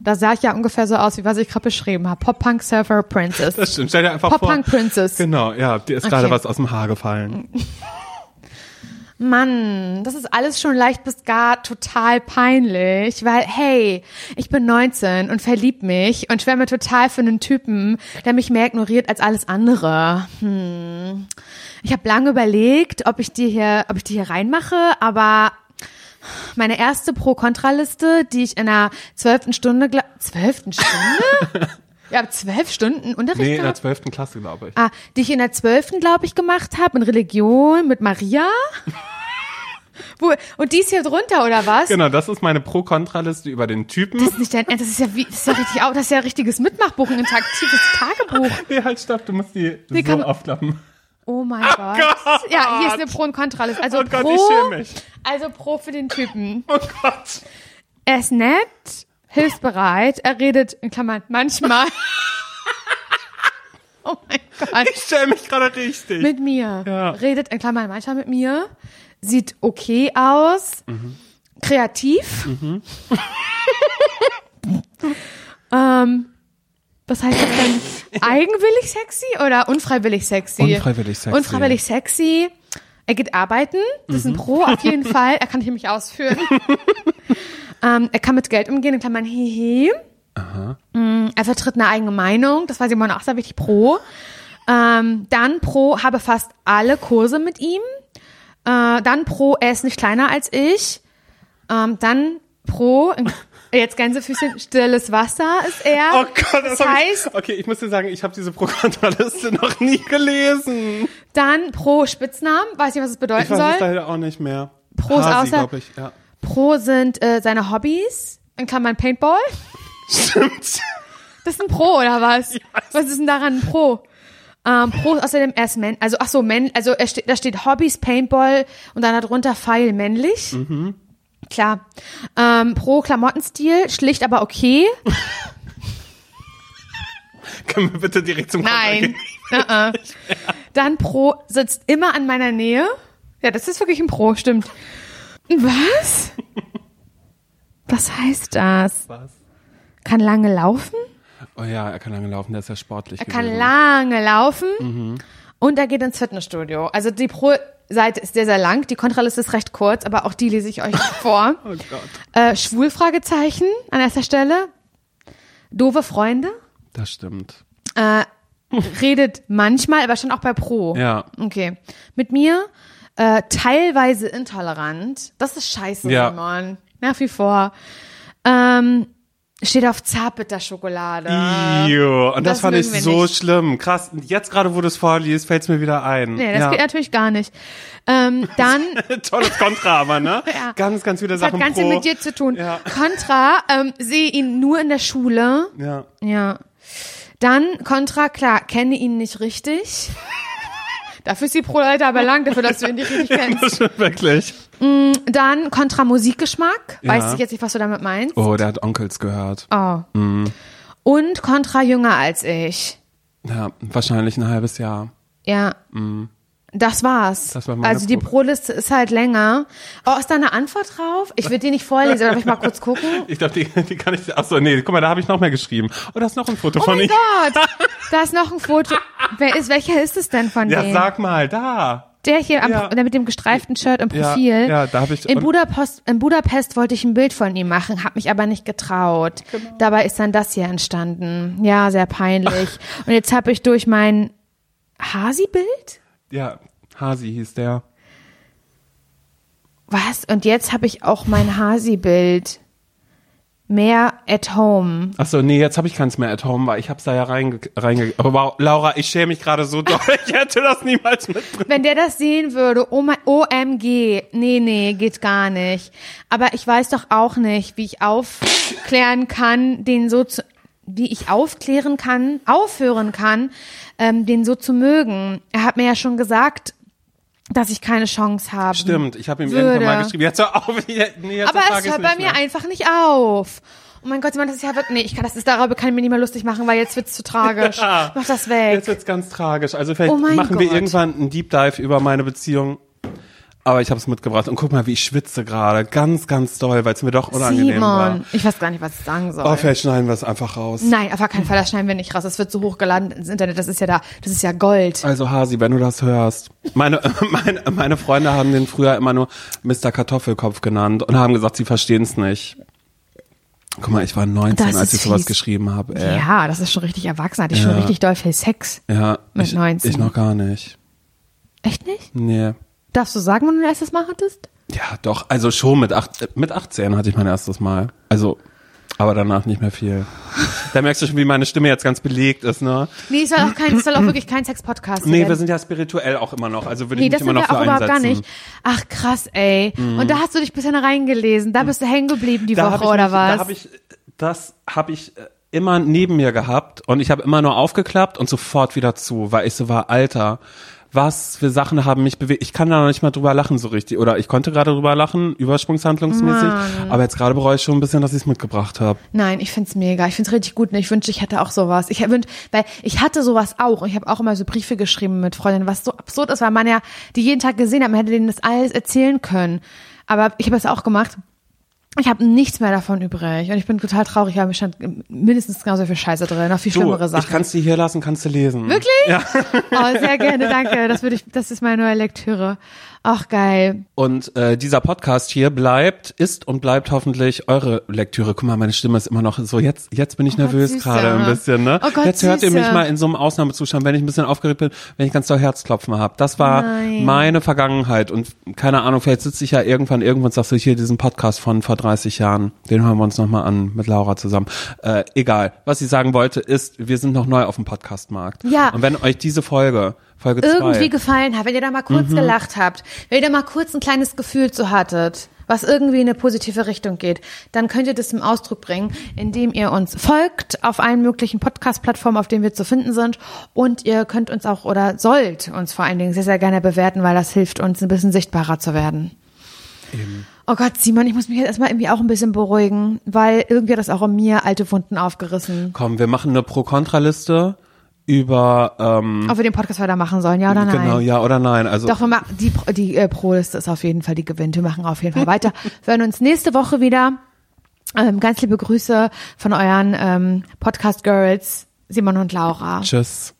Speaker 1: Da sah ich ja ungefähr so aus, wie was ich gerade beschrieben habe. Pop-Punk Surfer Princess.
Speaker 2: Das stimmt, stell dir einfach vor.
Speaker 1: Pop-Punk Princess.
Speaker 2: Genau, ja, dir ist gerade
Speaker 1: Okay.
Speaker 2: was aus dem Haar gefallen.
Speaker 1: Mann, das ist alles schon leicht bis gar total peinlich, weil hey, ich bin 19 und verlieb mich und schwärme total für einen Typen, der mich mehr ignoriert als alles andere. Hm. Ich habe lange überlegt, ob ich die hier, ob ich die hier reinmache, aber meine erste Pro-Kontra-Liste, die ich in der zwölften Stunde, zwölften Stunde? ja, zwölf Stunden Unterricht
Speaker 2: Nee, in der zwölften Klasse, glaube ich.
Speaker 1: Ah, die ich in der zwölften, glaube ich, gemacht habe, in Religion mit Maria. Wo, und die ist hier drunter, oder was?
Speaker 2: Genau, das ist meine Pro-Kontra-Liste über den Typen.
Speaker 1: Das ist nicht dein Ernst, das ist ja wie, das ist ja richtig, das ist ja richtiges Mitmachbuch, ein interaktives Tagebuch.
Speaker 2: Nee, halt, stopp, du musst die
Speaker 1: Wie
Speaker 2: so aufklappen.
Speaker 1: Oh mein Gott. Ja, hier ist eine Pro- und Kontraliste. Also
Speaker 2: Oh Gott,
Speaker 1: Pro,
Speaker 2: ich schäme mich.
Speaker 1: also Pro für den Typen.
Speaker 2: Oh Gott.
Speaker 1: Er ist nett, hilfsbereit, er redet, in Klammern, manchmal. oh mein Gott.
Speaker 2: Ich stelle mich gerade richtig.
Speaker 1: Mit mir.
Speaker 2: Ja.
Speaker 1: Redet in Klammern manchmal mit mir. Sieht okay aus. Kreativ. ähm, was heißt das denn? eigenwillig sexy oder unfreiwillig sexy?
Speaker 3: Unfreiwillig sexy.
Speaker 1: Unfreiwillig sexy. Er geht arbeiten, das ist ein Pro auf jeden Fall. Er kann nämlich ausführen. ähm, er kann mit Geld umgehen, in Klammern hehe. Mm, Er vertritt eine eigene Meinung, das war Simone auch sehr wichtig, Pro. Ähm, dann Pro, habe fast alle Kurse mit ihm. Äh, dann Pro, er ist nicht kleiner als ich. Ähm, dann Pro, jetzt Gänsefüßchen, stilles Wasser ist er.
Speaker 2: Oh Gott, das,
Speaker 1: das heißt,
Speaker 2: ich, Okay, ich muss dir sagen, ich habe diese Programmliste noch nie gelesen.
Speaker 1: dann Pro Spitznamen, weiß nicht, was es bedeuten
Speaker 2: Ich weiß
Speaker 1: soll.
Speaker 2: leider auch nicht mehr.
Speaker 1: Pros
Speaker 2: Hasi,
Speaker 1: außer-
Speaker 2: ich, ja.
Speaker 1: Pro sind äh, seine Hobbys, in Klammern Paintball.
Speaker 2: Stimmt.
Speaker 1: Das ist ein Pro oder was? Was ist denn daran ein Pro? Ähm, Pro ist außerdem erst Mann, also ach so, Mann, also er steht, da steht Hobbys, Paintball und dann darunter Pfeil männlich. Klar. Ähm, Pro Klamottenstil, schlicht aber okay.
Speaker 2: Können wir bitte direkt zum
Speaker 1: Nein. Uh-uh. Dann Pro sitzt immer an meiner Nähe. Ja, das ist wirklich ein Pro, stimmt. Was? Was heißt das?
Speaker 2: Was?
Speaker 1: Kann lange laufen?
Speaker 2: Oh ja, er kann lange laufen, der ist ja sportlich
Speaker 1: Er kann
Speaker 2: gewesen.
Speaker 1: lange laufen und er geht ins Fitnessstudio. Also die Pro-Seite ist sehr, sehr lang, die Kontraliste ist recht kurz, aber auch die lese ich euch vor.
Speaker 2: Oh Gott.
Speaker 1: Äh, schwul Fragezeichen an erster Stelle. Doofe Freunde.
Speaker 2: Das stimmt.
Speaker 1: Äh, redet manchmal, aber schon auch bei Pro.
Speaker 2: Ja.
Speaker 1: Okay. Mit mir äh, teilweise intolerant. Das ist scheiße,
Speaker 2: Ja.
Speaker 1: Simon. Nach wie vor. Ähm, steht auf Zartbitterschokolade.
Speaker 2: Io. Und das,
Speaker 1: das
Speaker 2: fand ich so
Speaker 1: nicht.
Speaker 2: schlimm. Krass. Jetzt gerade, wo du es vorliest, fällt es mir wieder ein.
Speaker 1: Nee, das
Speaker 2: ja.
Speaker 1: geht natürlich gar nicht. Ähm, dann
Speaker 2: Tolles Kontra, aber, ne?
Speaker 1: Ja.
Speaker 2: Ganz, ganz viele
Speaker 1: das hat
Speaker 2: Sachen
Speaker 1: ganz
Speaker 2: pro.
Speaker 1: viel mit dir zu tun.
Speaker 2: Ja.
Speaker 1: Contra, ähm, sehe ihn nur in der Schule.
Speaker 2: Ja.
Speaker 1: Ja. Dann Contra, klar, kenne ihn nicht richtig. Dafür ist die Pro-Leiter aber lang, dafür, dass du ihn nicht richtig kennst.
Speaker 2: Das stimmt wirklich.
Speaker 1: Dann Contra Musikgeschmack.
Speaker 2: Ja.
Speaker 1: Weiß ich jetzt nicht, was du damit meinst.
Speaker 2: Oh, der hat Onkels gehört.
Speaker 1: Oh.
Speaker 2: Mhm.
Speaker 1: Und Contra jünger als ich.
Speaker 2: Ja, wahrscheinlich ein halbes Jahr.
Speaker 1: Ja. Das war's.
Speaker 2: Das war meine
Speaker 1: also die
Speaker 2: Pro-
Speaker 1: Pro-Liste ist halt länger. Oh, ist da eine Antwort drauf? Ich will die nicht vorlesen, darf ich mal kurz gucken?
Speaker 2: Ich glaube, die, die kann ich. Ach so, nee, guck mal, da habe ich noch mehr geschrieben. Oh, da ist noch ein Foto
Speaker 1: Oh
Speaker 2: von
Speaker 1: mein
Speaker 2: ihm.
Speaker 1: Gott, da ist noch ein Foto. Wer ist, welcher ist es denn von
Speaker 2: Ja,
Speaker 1: denen?
Speaker 2: sag mal, da.
Speaker 1: Der hier am,
Speaker 2: Ja.
Speaker 1: der mit dem gestreiften Shirt im
Speaker 2: Ja,
Speaker 1: Profil.
Speaker 2: ja, da hab ich-
Speaker 1: in Budapest, in Budapest wollte ich ein Bild von ihm machen, habe mich aber nicht getraut.
Speaker 2: Genau.
Speaker 1: Dabei ist dann das hier entstanden. Ja, sehr peinlich. Und jetzt habe ich durch mein Hasi-Bild?
Speaker 2: Ja, Hasi hieß der.
Speaker 1: Was? Und jetzt habe ich auch mein Hasi-Bild. Mehr at home.
Speaker 2: Ach so, nee, jetzt habe ich keins mehr at home, weil ich hab's da ja reinge... reinge aber wow, Laura, ich schäme mich gerade so doll. Ich hätte das niemals mitbringen.
Speaker 1: Wenn der das sehen würde, oh mein, OMG, nee, nee, geht gar nicht. Aber ich weiß doch auch nicht, wie ich aufklären kann, den so zu, wie ich aufklären kann, aufhören kann, ähm, den so zu mögen. Er hat mir ja schon gesagt, dass ich keine Chance habe.
Speaker 2: Stimmt, ich habe ihm
Speaker 1: Würde.
Speaker 2: irgendwann mal geschrieben. Jetzt hör auf. Nee, jetzt
Speaker 1: Aber es hört bei mir
Speaker 2: mehr.
Speaker 1: einfach nicht auf. Oh mein Gott, Simon, das ist ja wirklich, nee, ich kann, das ist, darüber kann ich mir nicht mehr lustig machen, weil jetzt wird's zu tragisch. Mach das weg.
Speaker 2: Jetzt wird's ganz tragisch. Also vielleicht
Speaker 1: Oh
Speaker 2: machen wir
Speaker 1: Gott.
Speaker 2: irgendwann einen Deep Dive über meine Beziehung. Aber ich habe es mitgebracht. Und guck mal, wie ich schwitze gerade. Ganz, ganz doll, weil es mir doch unangenehm war.
Speaker 1: Simon, ich weiß gar nicht, was ich sagen soll.
Speaker 2: Oh, vielleicht schneiden wir es einfach raus.
Speaker 1: Nein, auf keinen Fall, das schneiden wir nicht raus. Das wird so hochgeladen ins Internet, das ist ja da, das ist ja Gold.
Speaker 2: Also Hasi, wenn du das hörst. Meine, meine, meine Freunde haben den früher immer nur Mr. Kartoffelkopf genannt und haben gesagt, sie verstehen es nicht. Guck mal, ich war 19,
Speaker 1: Das
Speaker 2: als ich sowas
Speaker 1: fies.
Speaker 2: geschrieben habe. Ey.
Speaker 1: Ja, das ist schon richtig erwachsen, hatte ich
Speaker 2: Ja.
Speaker 1: schon richtig doll viel Sex.
Speaker 2: Ja,
Speaker 1: Mit
Speaker 2: ich,
Speaker 1: 19.
Speaker 2: ich noch gar nicht.
Speaker 1: Echt nicht?
Speaker 2: Nee.
Speaker 1: Darfst du sagen, wann du dein erstes Mal hattest?
Speaker 2: Ja, doch, also schon mit, acht, mit 18 hatte ich mein erstes Mal. Also, aber danach nicht mehr viel. Da merkst du schon, wie meine Stimme jetzt ganz belegt ist, ne?
Speaker 1: Nee, es soll auch kein, es soll auch wirklich kein Sex-Podcast
Speaker 2: Nee,
Speaker 1: werden.
Speaker 2: wir sind ja spirituell auch immer noch. Also würde
Speaker 1: Nee,
Speaker 2: ich
Speaker 1: das
Speaker 2: mich immer
Speaker 1: sind
Speaker 2: noch
Speaker 1: wir
Speaker 2: für
Speaker 1: auch überhaupt gar
Speaker 2: einsetzen. Mhm.
Speaker 1: nicht. Ach krass, ey. Und da hast du dich bisher reingelesen. Da bist du hängen geblieben die
Speaker 2: Da
Speaker 1: Woche oder
Speaker 2: mich,
Speaker 1: was?
Speaker 2: Da hab ich, das habe ich äh, immer neben mir gehabt und ich habe immer nur aufgeklappt und sofort wieder zu, weil ich so war, Alter, was für Sachen haben mich bewegt. Ich kann da noch nicht mal drüber lachen so richtig. Oder ich konnte gerade drüber lachen, übersprungshandlungsmäßig. Aber jetzt gerade bereue ich schon ein bisschen, dass ich es mitgebracht habe.
Speaker 1: Nein, ich find's mega. Ich find's richtig gut und ich wünschte, ich hätte auch sowas. Ich wünsch, weil ich hatte sowas auch und ich habe auch immer so Briefe geschrieben mit Freundinnen, was so absurd ist, weil man ja die jeden Tag gesehen hat, man hätte denen das alles erzählen können. Aber ich habe es auch gemacht. Ich habe nichts mehr davon übrig und ich bin total traurig, weil mir stand mindestens genauso viel Scheiße drin, noch viel
Speaker 2: Du,
Speaker 1: schlimmere
Speaker 2: ich
Speaker 1: Sachen.
Speaker 2: kann's dir hier lassen, kannst du lesen.
Speaker 1: Wirklich?
Speaker 2: Ja.
Speaker 1: Oh, sehr gerne, danke. Das würde ich, das ist meine neue Lektüre. Ach geil.
Speaker 2: Und äh, dieser Podcast hier bleibt, ist und bleibt hoffentlich eure Lektüre. Guck mal, meine Stimme ist immer noch so, jetzt, jetzt bin ich
Speaker 1: Oh
Speaker 2: nervös
Speaker 1: Süße.
Speaker 2: gerade ein bisschen, ne?
Speaker 1: Oh Gott,
Speaker 2: jetzt hört ihr mich
Speaker 1: Süße.
Speaker 2: mal in so einem Ausnahmezustand, wenn ich ein bisschen aufgeregt bin, wenn ich ganz doll Herzklopfen habe. Das war
Speaker 1: Nein.
Speaker 2: meine Vergangenheit und keine Ahnung, vielleicht sitze ich ja irgendwann, irgendwann sagst du hier diesen Podcast von vor 30 Jahren, den hören wir uns nochmal an mit Laura zusammen. Äh, egal, was ich sagen wollte ist, wir sind noch neu auf dem Podcastmarkt.
Speaker 1: Ja.
Speaker 2: Und wenn euch diese Folge, Folge 2,
Speaker 1: Irgendwie gefallen hat, wenn ihr da mal kurz gelacht habt, wenn ihr da mal kurz ein kleines Gefühl zu hattet, was irgendwie in eine positive Richtung geht, dann könnt ihr das zum Ausdruck bringen, indem ihr uns folgt auf allen möglichen Podcast-Plattformen, auf denen wir zu finden sind. Und ihr könnt uns auch oder sollt uns vor allen Dingen sehr, sehr gerne bewerten, weil das hilft uns, ein bisschen sichtbarer zu werden. Oh Gott, Simon, ich muss mich jetzt erstmal irgendwie auch ein bisschen beruhigen, weil irgendwie hat das auch in mir alte Wunden aufgerissen.
Speaker 2: komm, wir machen eine Pro-Kontra-Liste über ähm,
Speaker 1: Ob wir den Podcast weitermachen sollen, ja oder nein?
Speaker 2: Genau, ja oder nein. Also
Speaker 1: Doch, wir machen, die, die äh, Pro-Liste ist auf jeden Fall die gewinnt. Wir machen auf jeden Fall weiter. Wir hören uns nächste Woche wieder. Ähm, ganz liebe Grüße von euren ähm, Podcast-Girls, Simon und Laura.
Speaker 2: tschüss.